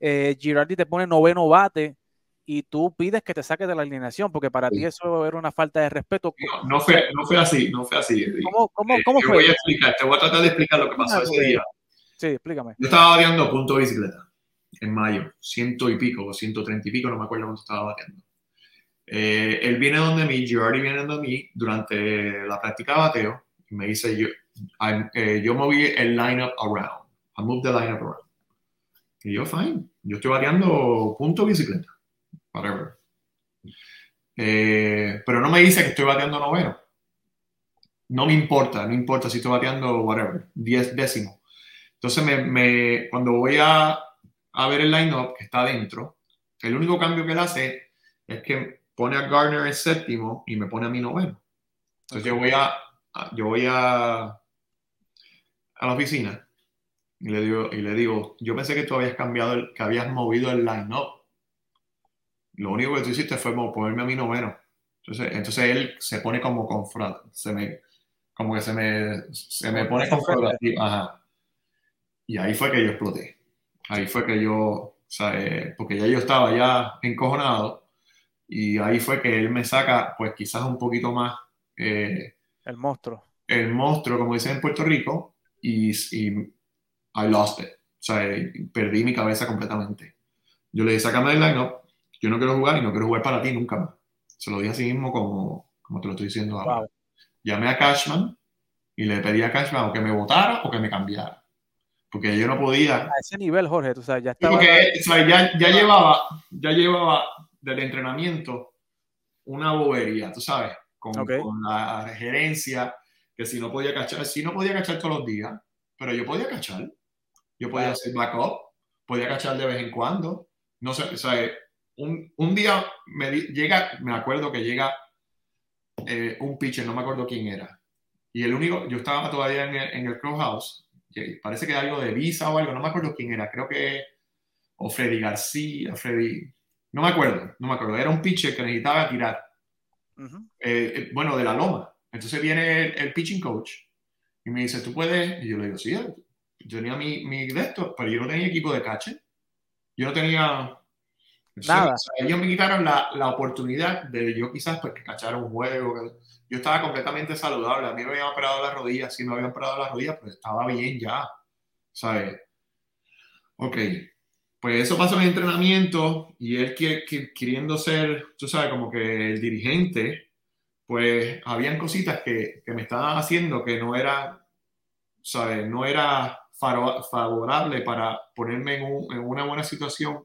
eh, Girardi te pone noveno bate y tú pides que te saques de la alineación, porque para ti eso era una falta de respeto. No, fue, no fue así, no fue así. ¿Cómo, cómo, cómo te fue? Voy a explicar, te voy a tratar de explicar lo que pasó ese día. Sí, explícame. Yo estaba bateando punto bicicleta en mayo, ciento y pico, ciento treinta y pico, no me acuerdo cuánto estaba bateando. Eh, él viene donde mí, Girardi viene donde mí durante la práctica de bateo y me dice, yo, eh, yo moví el lineup around. I moved the lineup around. Y yo, fine, yo estoy bateando punto bicicleta, whatever. Eh, pero no me dice que estoy bateando noveno. No me importa, no importa si estoy bateando whatever, diez décimo. Entonces, me, cuando voy a, a ver el lineup que está adentro, el único cambio que él hace es que pone a Gardner en séptimo y me pone a mi noveno. Entonces yo voy a, yo voy a, a la oficina y le digo, y le digo, yo pensé que tú habías cambiado, el, que habías movido el line-up. Lo único que tú hiciste fue ponerme a mi noveno. Entonces, entonces él se pone como confrontativo, se me, como que se me, se me pone confrontativo. Ajá. Y ahí fue que yo exploté. Ahí fue que yo, o sea, eh, porque ya yo estaba ya encojonado y ahí fue que él me saca, pues quizás un poquito más... Eh, el monstruo. El monstruo, como dicen en Puerto Rico, y, y I lost it. O sea, perdí mi cabeza completamente. Yo le dije, sácame del line-up, yo no quiero jugar y no quiero jugar para ti nunca más. Se lo dije así mismo como, como te lo estoy diciendo ahora. Llamé a Cashman y le pedí a Cashman o que me votara o que me cambiara. Porque yo no podía. A ese nivel, Jorge, tú sabes, ya estaba. Porque o sea, ya, ya, llevaba, ya llevaba del entrenamiento una bobería, tú sabes, con, con, la gerencia, que si no podía cachar, si no podía cachar todos los días, pero yo podía cachar. Yo podía hacer backup, podía cachar de vez en cuando. No sé, o sea, un, un día me llega, me acuerdo que llega eh, un pitcher, no me acuerdo quién era. Y el único, yo estaba todavía en el, en el House, parece que algo de Visa o algo, no me acuerdo quién era, creo que, o Freddy García, Freddy, no me acuerdo, no me acuerdo, era un pitcher que necesitaba tirar. Eh, eh, bueno, de la loma. Entonces viene el, pitching coach y me dice, ¿tú puedes? Y yo le digo, sí, yo tenía mi, mi de esto, pero yo no tenía equipo de cache. Yo no tenía Nada. ellos me quitaron la, la, oportunidad de yo quizás pues cachar un juego. Yo estaba completamente saludable. A mí me habían operado las rodillas. Si me habían operado las rodillas, pues estaba bien ya. ¿Sabes? Ok. Pues eso pasó en el entrenamiento y él que, queriendo ser, tú sabes, como que el dirigente, pues habían cositas que, que me estaban haciendo que no era, ¿sabes? No era favorable para ponerme en, un, en una buena situación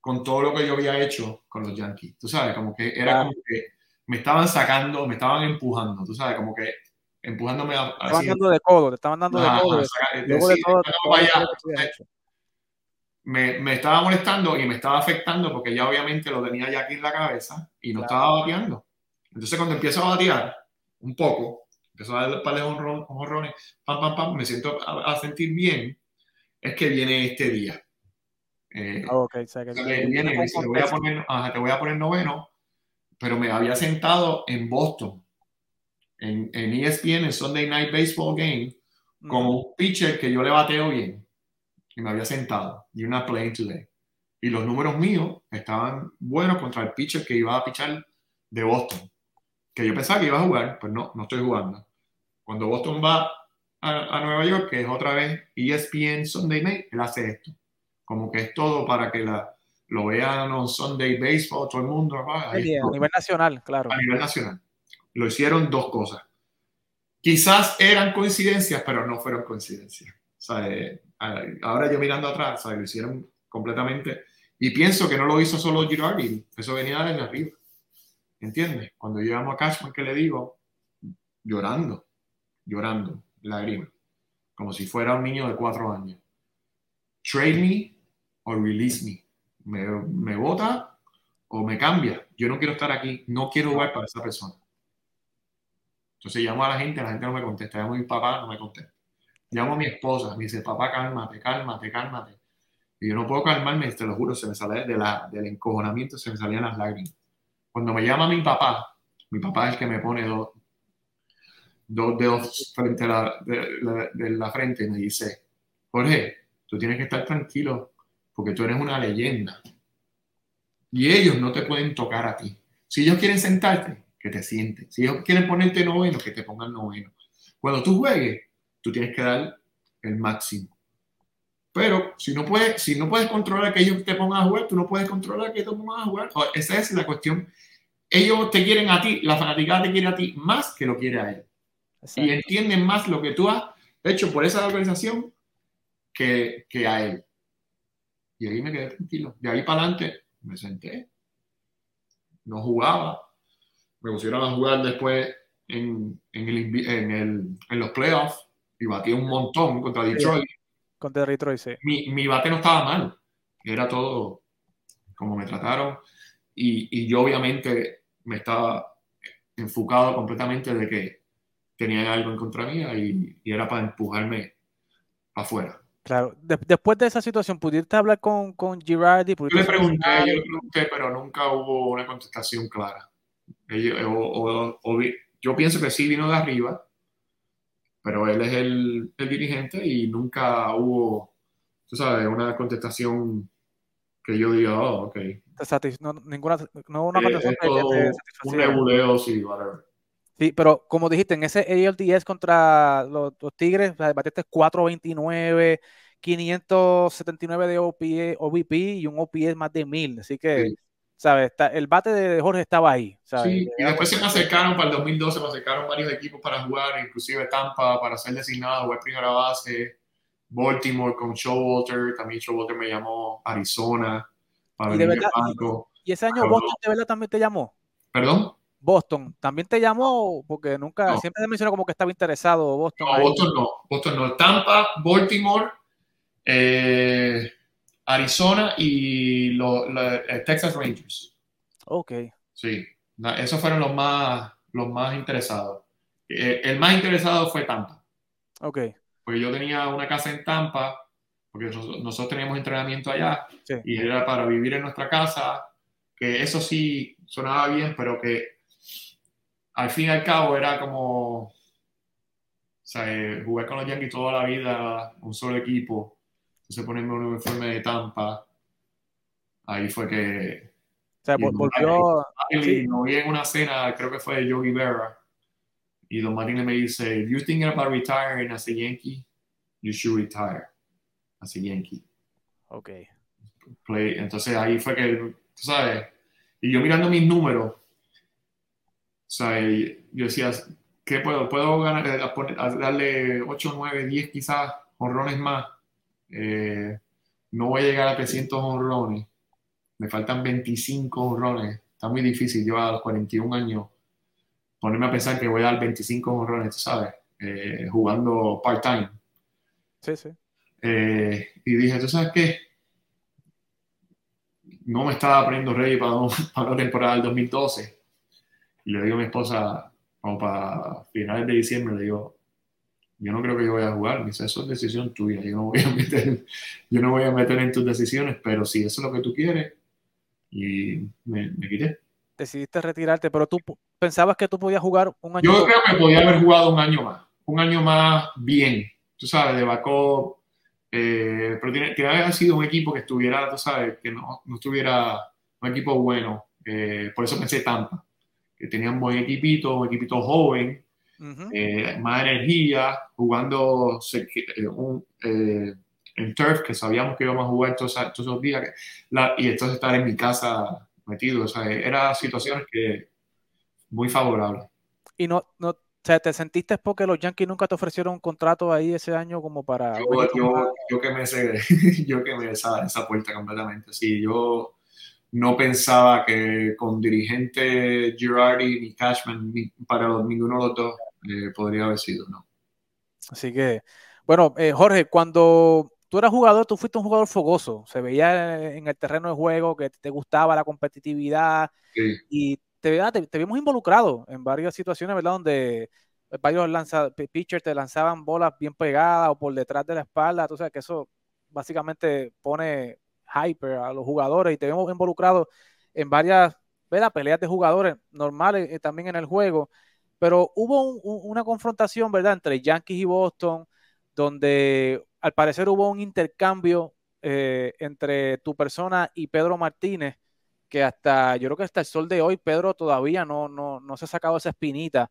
con todo lo que yo había hecho con los Yankees. Tú sabes, como que era como que me estaban sacando, me estaban empujando, tú sabes, como que empujándome a... Te estaban dando de codo, te estaban dando de codo. Me, me, estaba molestando y me estaba afectando porque ya obviamente lo tenía ya aquí en la cabeza y no estaba bateando. Entonces cuando empiezo a batear un poco, empiezo a dar pares honrones, pam, pam, pam, me siento a sentir bien, es que viene este día eh, oh, okay, te, voy a poner, te voy a poner noveno, pero me había sentado en Boston, en, en ESPN, en Sunday Night Baseball Game, como un pitcher que yo le bateo bien. Y me había sentado. Y una playing today. Y los números míos estaban buenos contra el pitcher que iba a pichar de Boston. Que yo pensaba que iba a jugar, pues no, no estoy jugando. Cuando Boston va a, a Nueva York, que es otra vez ESPN Sunday Night, él hace esto como que es todo para que la, lo vean en Sunday Baseball, todo el mundo. a nivel nacional, claro. A nivel nacional. Lo hicieron dos cosas. Quizás eran coincidencias, pero no fueron coincidencias. Eh, ahora yo mirando atrás, lo hicieron completamente. Y pienso que no lo hizo solo Girardi, eso venía desde arriba. ¿Entiendes? Cuando llegamos a Cashman, que le digo? Llorando, llorando, lágrimas, como si fuera un niño de cuatro años. Trade me o release me. Me, me vota o me cambia. Yo no quiero estar aquí, no quiero jugar para esa persona. Entonces llamo a la gente, la gente no me contesta. Llamo a mi papá, no me contesta. Llamo a mi esposa, me dice, papá, cálmate, cálmate, cálmate. Y yo no puedo calmarme, te lo juro, se me sale de la, del encojonamiento, se me salían las lágrimas. Cuando me llama mi papá, mi papá es el que me pone dos, dos dedos frente a la, de, la frente y me dice, Jorge, tú tienes que estar tranquilo porque tú eres una leyenda. Y ellos no te pueden tocar a ti. Si ellos quieren sentarte, que te sienten. Si ellos quieren ponerte noveno, que te pongan noveno. Cuando tú juegues, tú tienes que dar el máximo. Pero si no puedes, si no puedes controlar que ellos te pongan a jugar, tú no puedes controlar que ellos te pongan a jugar. Esa es la cuestión. Ellos te quieren a ti, la fanaticada te quiere a ti más que lo quiere a él. Y entienden más lo que tú has hecho por esa organización que, que a él. Y ahí me quedé tranquilo. De ahí para adelante me senté. No jugaba. Me pusieron a jugar después en, en, el, en, el, en los playoffs y batí un montón contra Detroit. Contra Detroit, sí. Mi, mi, bate no estaba mal. Era todo como me trataron. Y, y yo obviamente me estaba enfocado completamente de que tenía algo en contra mía y, y era para empujarme afuera. Claro, después de esa situación, ¿pudiste hablar con, con Girardi? Yo le pregunté, yo le pregunté, pero nunca hubo una contestación clara. yo pienso que sí vino de arriba, pero él es el, el, dirigente y nunca hubo, tú sabes, una contestación que yo diga, oh, ok. No, ninguna, no una contestación Un nebuleo, sí, whatever. Sí, pero como dijiste, en ese ALDS contra los, Tigres, batiste 429, 579 de OPE, OVP y un OPS más de 1000. Así que, ¿sabes? el bate de Jorge estaba ahí. Sí, y después se me acercaron para el 2012, me acercaron varios equipos para jugar, inclusive Tampa para ser designado, jugar primera base, Baltimore con Showalter, también Showalter me llamó Arizona para ¿Y, de verdad, ¿Y ese año Boston de verdad también te llamó? ¿Perdón? Boston, ¿también te llamó? Porque nunca, siempre se mencionó como que estaba interesado Boston. No, Boston no, Boston no. Tampa, Baltimore, eh, Arizona y los eh, Texas Rangers. Ok. Sí, esos fueron los más, los más interesados. Eh, el más interesado fue Tampa. Ok. Porque yo tenía una casa en Tampa, porque nosotros teníamos entrenamiento allá, y era para vivir en nuestra casa, que eso sí sonaba bien, pero que al fin y al cabo era como, o sea, eh, jugar con los Yankees toda la vida, un solo equipo, entonces ponerme un uniforme de Tampa, ahí fue que... O sea, volvió... No vi en una cena, creo que fue de Yogi Berra, y Don Martínez me dice, if you're thinking about retiring as a Yankee, you should retire as a Yankee. Ok. Play. Entonces ahí fue que, tú sabes, y yo mirando mis números, o sea, yo decía, ¿qué puedo? ¿Puedo ganar, eh, darle 8, 9, 10 quizás honrones más? Eh, no voy a llegar a 300 honrones. Me faltan 25 honrones. Está muy difícil. Yo a los 41 años ponerme a pensar que voy a dar 25 honrones, ¿sabes? Eh, jugando part-time. Sí, sí. y dije, ¿tú sabes qué? No me estaba poniendo ready para, para la temporada del 2012 y le digo a mi esposa, como para finales de diciembre, le digo, yo no creo que yo vaya a jugar. Dice, eso es decisión tuya. Yo no voy a meter, yo no voy a meter en tus decisiones, pero si eso es lo que tú quieres, y me, me quité. Decidiste retirarte, pero tú pensabas que tú podías jugar un año Yo creo que podía haber jugado un año más, un año más bien, tú sabes, de backup, eh, pero tiene que haber sido un equipo que estuviera, tú sabes, que no, no estuviera un equipo bueno. Eh, por eso pensé Tampa que tenían buen equipito, un equipito joven, eh, más energía, jugando eh, eh, en turf, que sabíamos que íbamos a jugar todos, esos días, y entonces estar en mi casa metido, o sea, eran situaciones que muy favorables. Y no, no, o sea, ¿te sentiste porque los Yankees nunca te ofrecieron un contrato ahí ese año como para... Yo, yo, yo que me sé, yo que me esa, esa puerta completamente, sí, yo no pensaba que con dirigente Girardi ni Cashman, para ninguno de los dos, eh, podría haber sido, ¿no? Así que, bueno, eh, Jorge, cuando tú eras jugador, tú fuiste un jugador fogoso, se veía en el terreno de juego que te gustaba la competitividad y te, te, vimos involucrado en varias situaciones, ¿verdad? Donde varios lanza, pitchers te lanzaban bolas bien pegadas o por detrás de la espalda, tú sabes que eso básicamente pone hyper a los jugadores y te vemos involucrado en varias peleas de jugadores normales eh, también en el juego. Pero hubo una confrontación, ¿verdad?, entre Yankees y Boston, donde al parecer hubo un intercambio eh, entre tu persona y Pedro Martínez, que hasta, yo creo que hasta el sol de hoy, Pedro todavía no, no, no se ha sacado esa espinita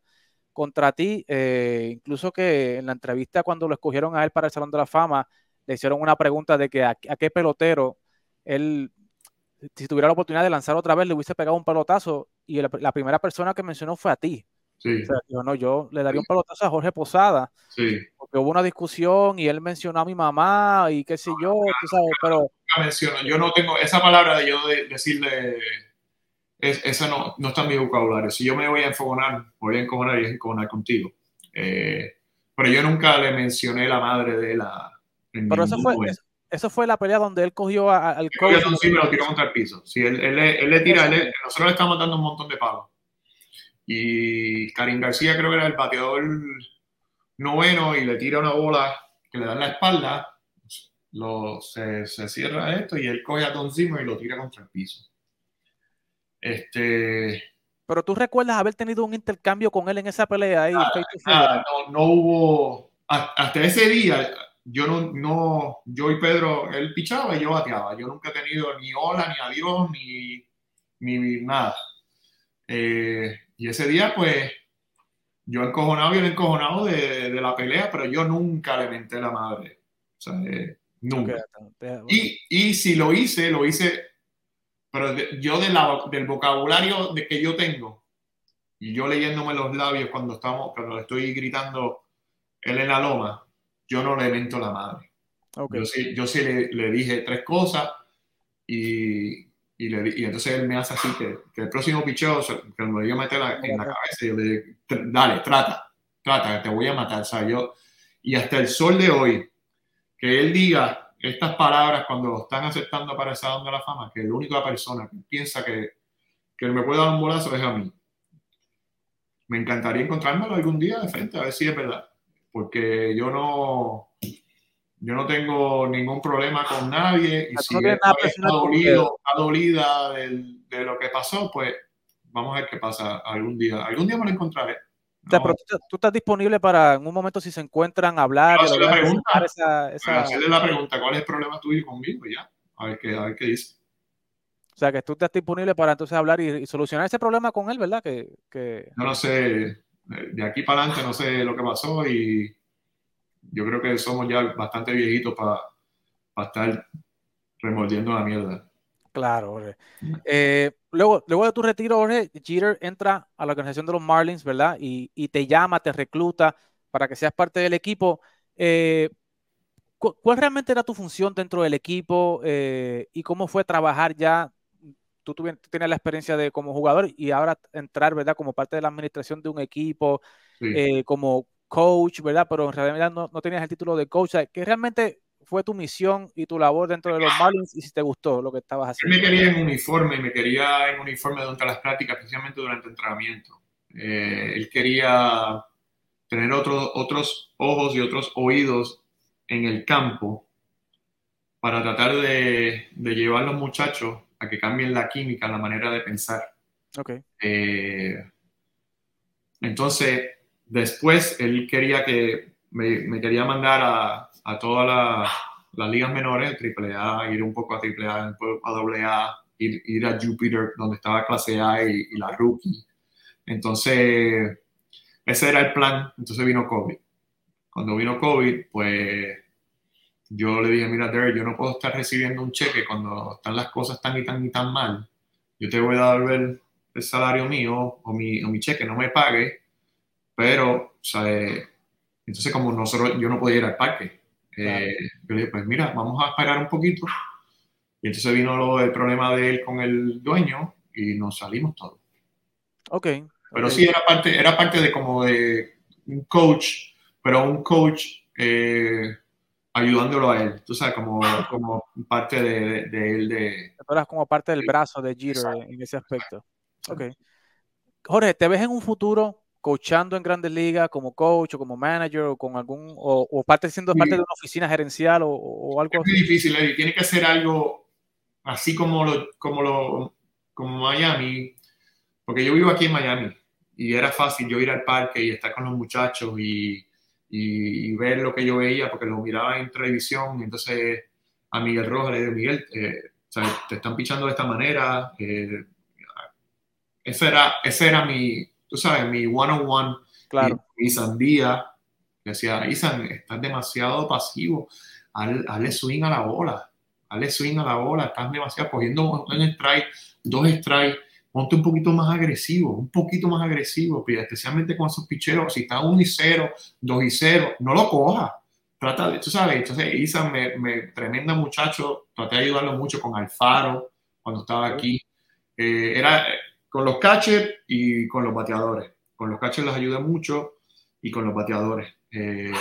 contra ti, eh, incluso que en la entrevista cuando lo escogieron a él para el Salón de la Fama, le hicieron una pregunta de que a qué pelotero él, si tuviera la oportunidad de lanzar otra vez, le hubiese pegado un pelotazo y la, primera persona que mencionó fue a ti. Sí. yo, no, yo le daría un pelotazo a Jorge Posada. Sí. Porque hubo una discusión y él mencionó a mi mamá y qué sé yo, tú sabes, pero... Yo no tengo esa palabra de yo decirle, es, esa no, no está en mi vocabulario. Si yo me voy a enfogonar, voy a enfogonar y enfogonar contigo. Eh, pero yo nunca le mencioné la madre de la... Pero eso fue, eso fue la pelea donde él cogió al coach. Sí, me lo tiró contra el piso. Sí, él, él, le tira, nosotros le estamos dando un montón de palos. Y Karim García creo que era el bateador noveno y le tira una bola que le da en la espalda. Lo, se, se, cierra esto y él coge a Don Zimmer y lo tira contra el piso. Este. Pero tú recuerdas haber tenido un intercambio con él en esa pelea ahí. no, no hubo. Hasta ese día, yo no, no, yo y Pedro, él pichaba y yo bateaba. Yo nunca he tenido ni hola, ni adiós, ni, ni nada. Eh, y ese día, pues, yo encojonado y él encojonado de, de, la pelea, pero yo nunca le menté la madre. O sea, eh, nunca. Y, y, si lo hice, lo hice, pero yo de la, del vocabulario de que yo tengo, y yo leyéndome los labios cuando estamos, cuando le estoy gritando él en la loma, yo no le mento la madre. Yo sí, yo sí le, le, dije tres cosas y Y, le, y entonces él me hace así que, que el próximo picheo, que me lo a meter en la cabeza, yo le digo, dale, trata, trata, te voy a matar. O sea, yo, y hasta el sol de hoy, que él diga estas palabras cuando lo están aceptando para esa onda de la fama, que la única persona que piensa que, que me puede dar un bolazo es a mí. Me encantaría encontrármelo algún día de frente, a ver si es verdad. Porque yo no, yo no tengo ningún problema con nadie y si está dolido, está dolida de, de lo que pasó, pues vamos a ver qué pasa algún día. Algún día me lo encontraré tú, estás disponible para en un momento si se encuentran hablar. Hacerle la, pregunta, hacerle la pregunta, ¿cuál es el problema tuyo conmigo? Ya, a ver qué, a ver qué dice. O sea, que tú estás disponible para entonces hablar y, solucionar ese problema con él, ¿verdad? Que, que... Yo no sé, de aquí para adelante no sé lo que pasó y yo creo que somos ya bastante viejitos para, estar remordiendo la mierda. Claro, eh, luego, luego de tu retiro, Jorge, Jeter entra a la organización de los Marlins, ¿verdad? Y, te llama, te recluta para que seas parte del equipo. Eh, ¿Cuál realmente era tu función dentro del equipo eh, y cómo fue trabajar ya? Tú, tienes la experiencia de como jugador y ahora entrar, ¿verdad? Como parte de la administración de un equipo, como coach, ¿verdad? Pero en realidad no, no tenías el título de coach. ¿Qué realmente fue tu misión y tu labor dentro de los Marlins y si te gustó lo que estabas haciendo. Él me quería en uniforme, me quería en uniforme durante las prácticas, especialmente durante el entrenamiento. Eh, él quería tener otros otros ojos y otros oídos en el campo para tratar de, de, llevar a los muchachos a que cambien la química, la manera de pensar. Okay. Eh, entonces, después él quería que me, me quería mandar a, a todas las ligas menores, AAA, ir un poco a AAA, a AA, ir, ir a Jupiter, donde estaba clase A y, la rookie. Entonces, ese era el plan. Entonces vino COVID. Cuando vino COVID, pues yo le dije, mira, Derek, yo no puedo estar recibiendo un cheque cuando están las cosas tan y tan y tan mal. Yo te voy a dar el, el salario mío o mi, o mi, cheque, no me pague, pero, o sea, eh, entonces como nosotros, yo no podía ir al parque. Eh, yo le dije, pues mira, vamos a esperar un poquito. Y entonces vino el problema de él con el dueño y nos salimos todos. Ok. Pero sí, era parte, era parte de como de un coach, pero un coach eh, ayudándolo a él, tú sabes, como, como parte de, de, él. De, eras como parte del brazo de Jeter en ese aspecto. Ok. Jorge, ¿te ves en un futuro coachando en grandes ligas como coach o como manager o con algún o, parte siendo parte de una oficina gerencial o, algo es muy difícil Eddie. tiene que ser algo así como lo como lo como Miami porque yo vivo aquí en Miami y era fácil yo ir al parque y estar con los muchachos y, y, ver lo que yo veía porque lo miraba en televisión entonces a Miguel Rojas le digo Miguel eh, te están pichando de esta manera eh, ese era ese era mi tú sabes, mi one-on-one, claro. mi, sandía, decía, Isan, estás demasiado pasivo, hazle swing a la bola, hazle swing a la bola, estás demasiado cogiendo un strike, dos strikes, ponte un poquito más agresivo, un poquito más agresivo, especialmente con esos picheros, si está 1 y 0, 2 y 0, no lo coja. Trata de, tú sabes, entonces Isan, me, me, tremenda muchacho, traté de ayudarlo mucho con Alfaro cuando estaba aquí. Eh, era, con los catchers y con los bateadores. Con los catchers los ayudé mucho y con los bateadores. Eh,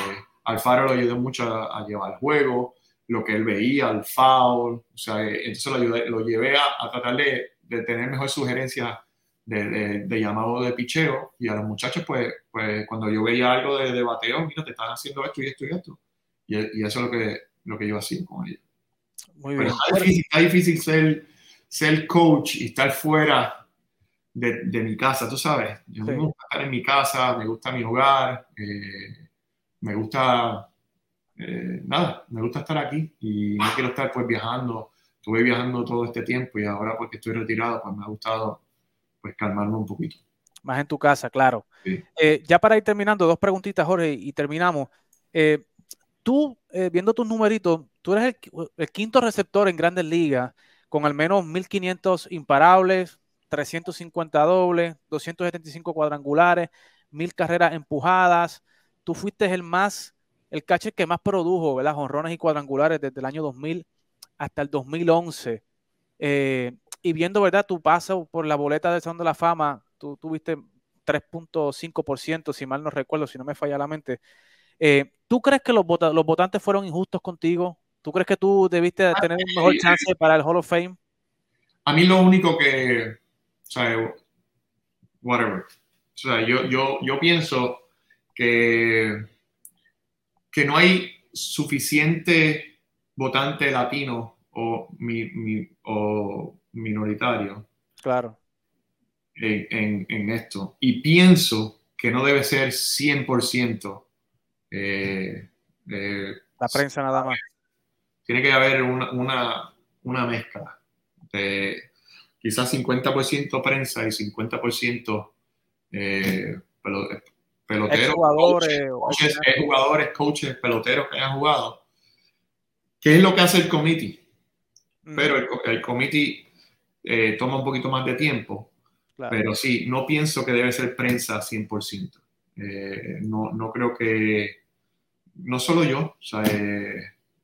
Alfaro lo ayudé mucho a, llevar el juego, lo que él veía, el foul. O sea, eh, entonces lo, ayudé, lo llevé a, tratar de, de, tener mejor sugerencias de, de, llamado de picheo. Y a los muchachos, pues, pues cuando yo veía algo de, de bateo, mira, te están haciendo esto y esto y esto. Y, y eso es lo que, lo que yo hacía con ellos. Muy bien. está difícil, está difícil ser, ser coach y estar fuera de, de, mi casa, tú sabes. Yo me gusta estar en mi casa, me gusta mi hogar, eh, me gusta, eh, nada, me gusta estar aquí y no quiero estar pues viajando. Estuve viajando todo este tiempo y ahora porque estoy retirado, pues me ha gustado pues calmarme un poquito. Más en tu casa, claro. Eh, ya para ir terminando, dos preguntitas, Jorge, y terminamos. tú, viendo tus numeritos, tú eres el, el, quinto receptor en Grandes Ligas con al menos 1500 imparables, 350 dobles, 275 cuadrangulares, mil carreras empujadas. Tú fuiste el más, el catcher que más produjo, ¿verdad? Jonrones y cuadrangulares desde el año 2000 hasta el 2011. Eh, y viendo, ¿verdad? Tu paso por la boleta del Salón de la Fama, tú tuviste 3.5%, si mal no recuerdo, si no me falla la mente. Eh, ¿Tú crees que los, los votantes fueron injustos contigo? ¿Tú crees que tú debiste ah, tener un mejor chance para el Hall of Fame? A mí lo único que, o sea, whatever. O sea, yo, yo, yo pienso que, que no hay suficiente votante latino o, mi, o minoritario. Claro. En, en, esto. Y pienso que no debe ser 100% eh, eh, la prensa nada más. Tiene que haber una, una, una mezcla de quizás 50% prensa y 50% eh, peloteros, jugadores, coaches, jugadores, coaches, peloteros que hayan jugado. ¿Qué es lo que hace el committee? Pero el, el committee eh, toma un poquito más de tiempo. Pero sí, no pienso que debe ser prensa 100%. Eh, no, no creo que, no solo yo, o sea, eh,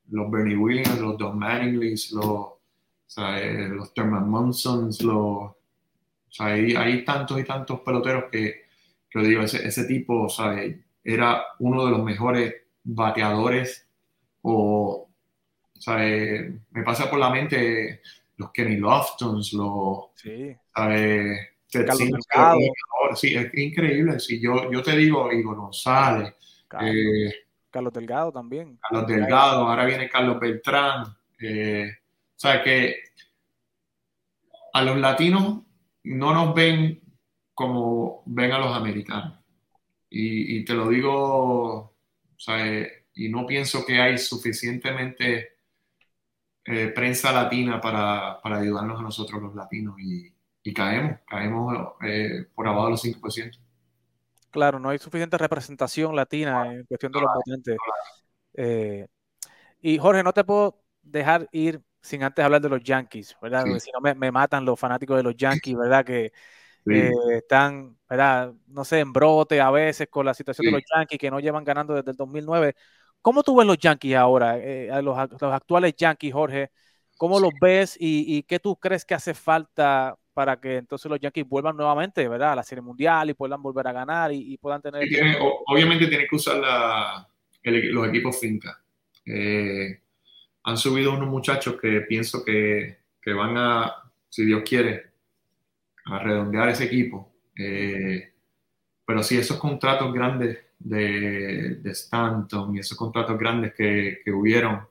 los Bernie Williams, los Don Mattinglys, los, o sea, los Thurman Munsons, los, o sea, hay, hay, tantos y tantos peloteros que, que digo, ese, ese tipo, o sea, era uno de los mejores bateadores o, o sea, me pasa por la mente los Kenny Loftons, los... Sí. Carlos Delgado. Sí, es increíble. Si yo, yo te digo Igor González. Carlos, eh, Carlos Delgado también. Carlos Delgado, ahora viene Carlos Beltrán. Eh, o sea que a los latinos no nos ven como ven a los americanos. Y, y te lo digo, o sea, y no pienso que hay suficientemente eh, prensa latina para, para, ayudarnos a nosotros los latinos y, y caemos, caemos eh, por abajo de los 5%. Claro, no hay suficiente representación latina en cuestión de los votantes. Eh, y Jorge, no te puedo dejar ir sin antes hablar de los Yankees, ¿verdad? Porque si no me, me, matan los fanáticos de los Yankees, ¿verdad? Que están, ¿verdad? No sé, en brote a veces con la situación de los Yankees que no llevan ganando desde el 2009. ¿Cómo tú ves los Yankees ahora, eh, los, actuales Yankees, Jorge? ¿Cómo los ves y, qué tú crees que hace falta para que entonces los Yankees vuelvan nuevamente, ¿verdad? A la Serie Mundial y puedan volver a ganar y, puedan tener... obviamente tiene que usar los equipos finca. Eh, han subido unos muchachos que pienso que, van a, si Dios quiere, a redondear ese equipo. Eh, pero sí, esos contratos grandes de, Stanton y esos contratos grandes que, que hubieron,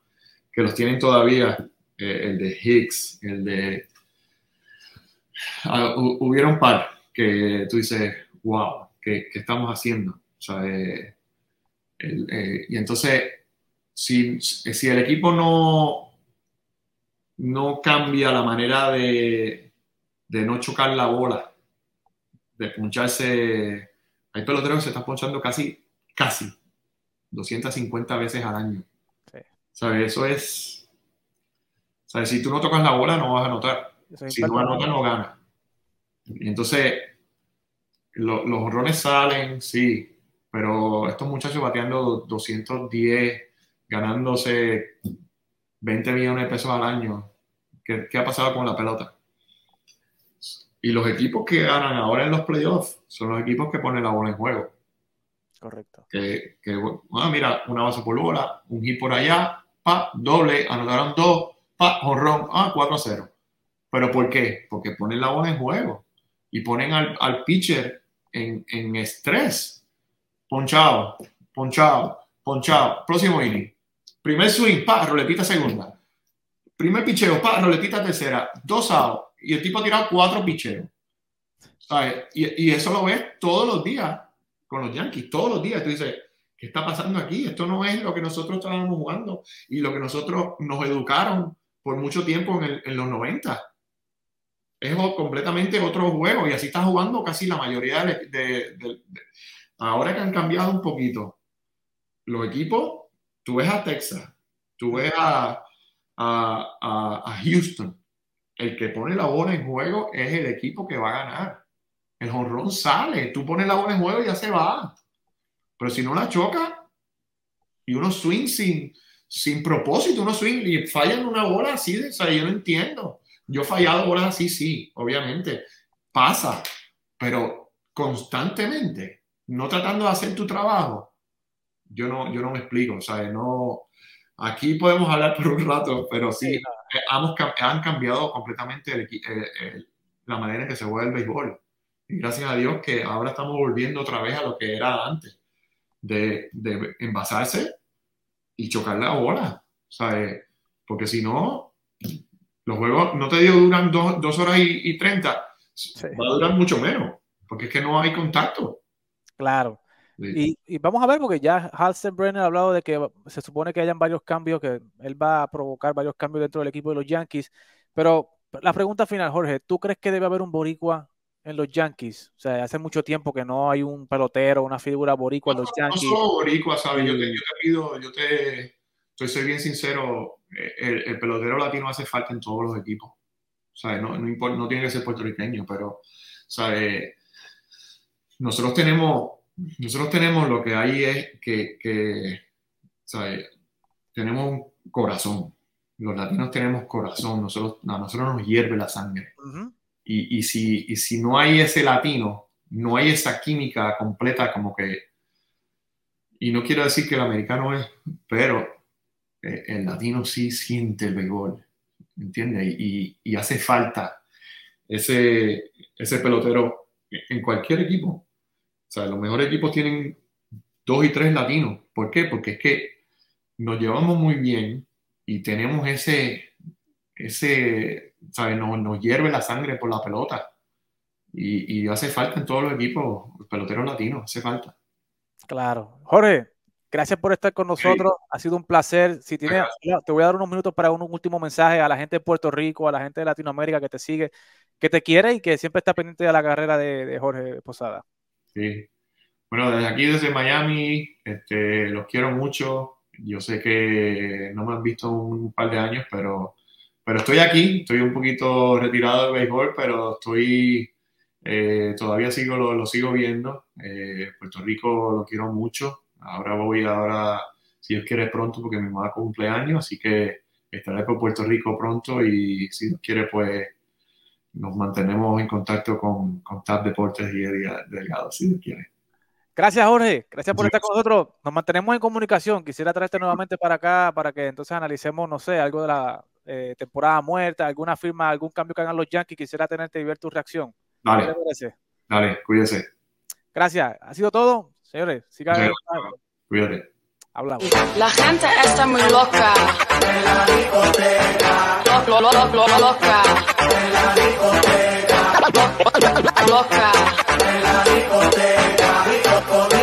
que los tienen todavía, eh, el de Hicks, el de... Uh, hubieron par que tú dices, wow, ¿qué, qué estamos haciendo? O sea, eh, eh, y entonces, si, si el equipo no, no cambia la manera de, de no chocar la bola, de puncharse hay peloteros que se están ponchando casi, casi 250 veces al año. ¿Sabes? Eso es. ¿Sabes? Si tú no tocas la bola, no vas a anotar. Si no anotas, no ganas. Y entonces, los honrones salen, sí, pero estos muchachos bateando 210, ganándose 20 millones de pesos al año, ¿qué, qué ha pasado con la pelota? Y los equipos que ganan ahora en los playoffs son los equipos que ponen la bola en juego. Correcto. Que, que ah, mira, una base por bola, un hit por allá, pa, doble, anotaron dos, pa, honrón, ah, 4 a 0. ¿Pero por qué? Porque ponen la bola en juego y ponen al, al pitcher en, en, estrés. Ponchado, ponchado, ponchado. Próximo inning. Primer swing, pa, roletita segunda. Primer picheo, pa, roletita tercera. Dos outs y el tipo ha tirado cuatro picheros. Y, y, eso lo ves todos los días con los Yankees, todos los días. Tú dices, ¿qué está pasando aquí? Esto no es lo que nosotros estábamos jugando y lo que nosotros nos educaron por mucho tiempo en, los 90. Es completamente otro juego y así está jugando casi la mayoría de, Ahora que han cambiado un poquito los equipos, tú ves a Texas, tú ves a, a Houston, el que pone la bola en juego es el equipo que va a ganar. El jonrón sale, tú pones la bola en juego y ya se va. Pero si no la choca y uno swing sin, sin propósito, uno swing y fallan una bola así o sea, yo no entiendo. Yo he fallado bolas así, sí, obviamente. Pasa, pero constantemente, no tratando de hacer tu trabajo, yo no, yo no me explico, ¿sabes? No, aquí podemos hablar por un rato, pero sí, eh, han cambiado completamente la manera en que se juega el béisbol. Y gracias a Dios que ahora estamos volviendo otra vez a lo que era antes, de, de envasarse y chocar la bola, ¿sabes? Porque si no, los juegos, no te digo duran dos, horas y, treinta, va a durar mucho menos, porque es que no hay contacto. Claro. Y, vamos a ver, porque ya Brenner ha hablado de que se supone que hayan varios cambios, que él va a provocar varios cambios dentro del equipo de los Yankees. Pero la pregunta final, Jorge, ¿tú crees que debe haber un boricua en los Yankees? O sea, hace mucho tiempo que no hay un pelotero, una figura boricua en los Yankees. No solo boricua, ¿sabes? Yo te, pido, yo te, soy bien sincero, eh, el, pelotero latino hace falta en todos los equipos. ¿Sabes? No, no, importa, no tiene que ser puertorriqueño, pero, ¿sabes? Nosotros tenemos nosotros tenemos lo que hay es que, que ¿sabes? tenemos un corazón. Los latinos tenemos corazón, nosotros, a nosotros nos hierve la sangre. y, y, si, y si no hay ese latino, no hay esa química completa como que... Y no quiero decir que el americano es, pero eh, el latino sí siente el béisbol, ¿entiendes? Y, y, hace falta ese, ese pelotero en cualquier equipo sea, los mejores equipos tienen dos y tres latinos. ¿Por qué? Porque es que nos llevamos muy bien y tenemos ese, ese, ¿sabes? Nos, nos hierve la sangre por la pelota. Y, y, hace falta en todos los equipos, peloteros latinos, hace falta. Claro. Jorge, gracias por estar con nosotros. Ha sido un placer. Si tienes, te voy a dar unos minutos para un último mensaje a la gente de Puerto Rico, a la gente de Latinoamérica que te sigue, que te quiere y que siempre está pendiente de la carrera de, de Jorge Posada. Bueno, desde aquí, desde Miami, este, los quiero mucho. Yo sé que no me han visto un par de años, pero, pero estoy aquí. Estoy un poquito retirado del béisbol, pero estoy eh, todavía sigo lo, sigo viendo. Eh, Puerto Rico lo quiero mucho. Ahora voy ahora, si Dios quiere pronto, porque mi mamá cumple años, así que estaré por Puerto Rico pronto y si Dios quiere, pues nos mantenemos en contacto con, con TAP Deportes y Delgado, si Dios quiere. Gracias, Jorge. Gracias por estar con nosotros. Nos mantenemos en comunicación. Quisiera traerte nuevamente para acá para que entonces analicemos, no sé, algo de la eh, temporada muerta, alguna firma, algún cambio que hagan los Yankees. Quisiera tenerte y ver tu reacción. Dale. Dale, cuídese. Gracias. Ha sido todo. Señores, sigan. Cuídate. La gente está muy loca. De la discoteca. Lo, lo, lo, lo, loca. De la discoteca. Loca. De la discoteca.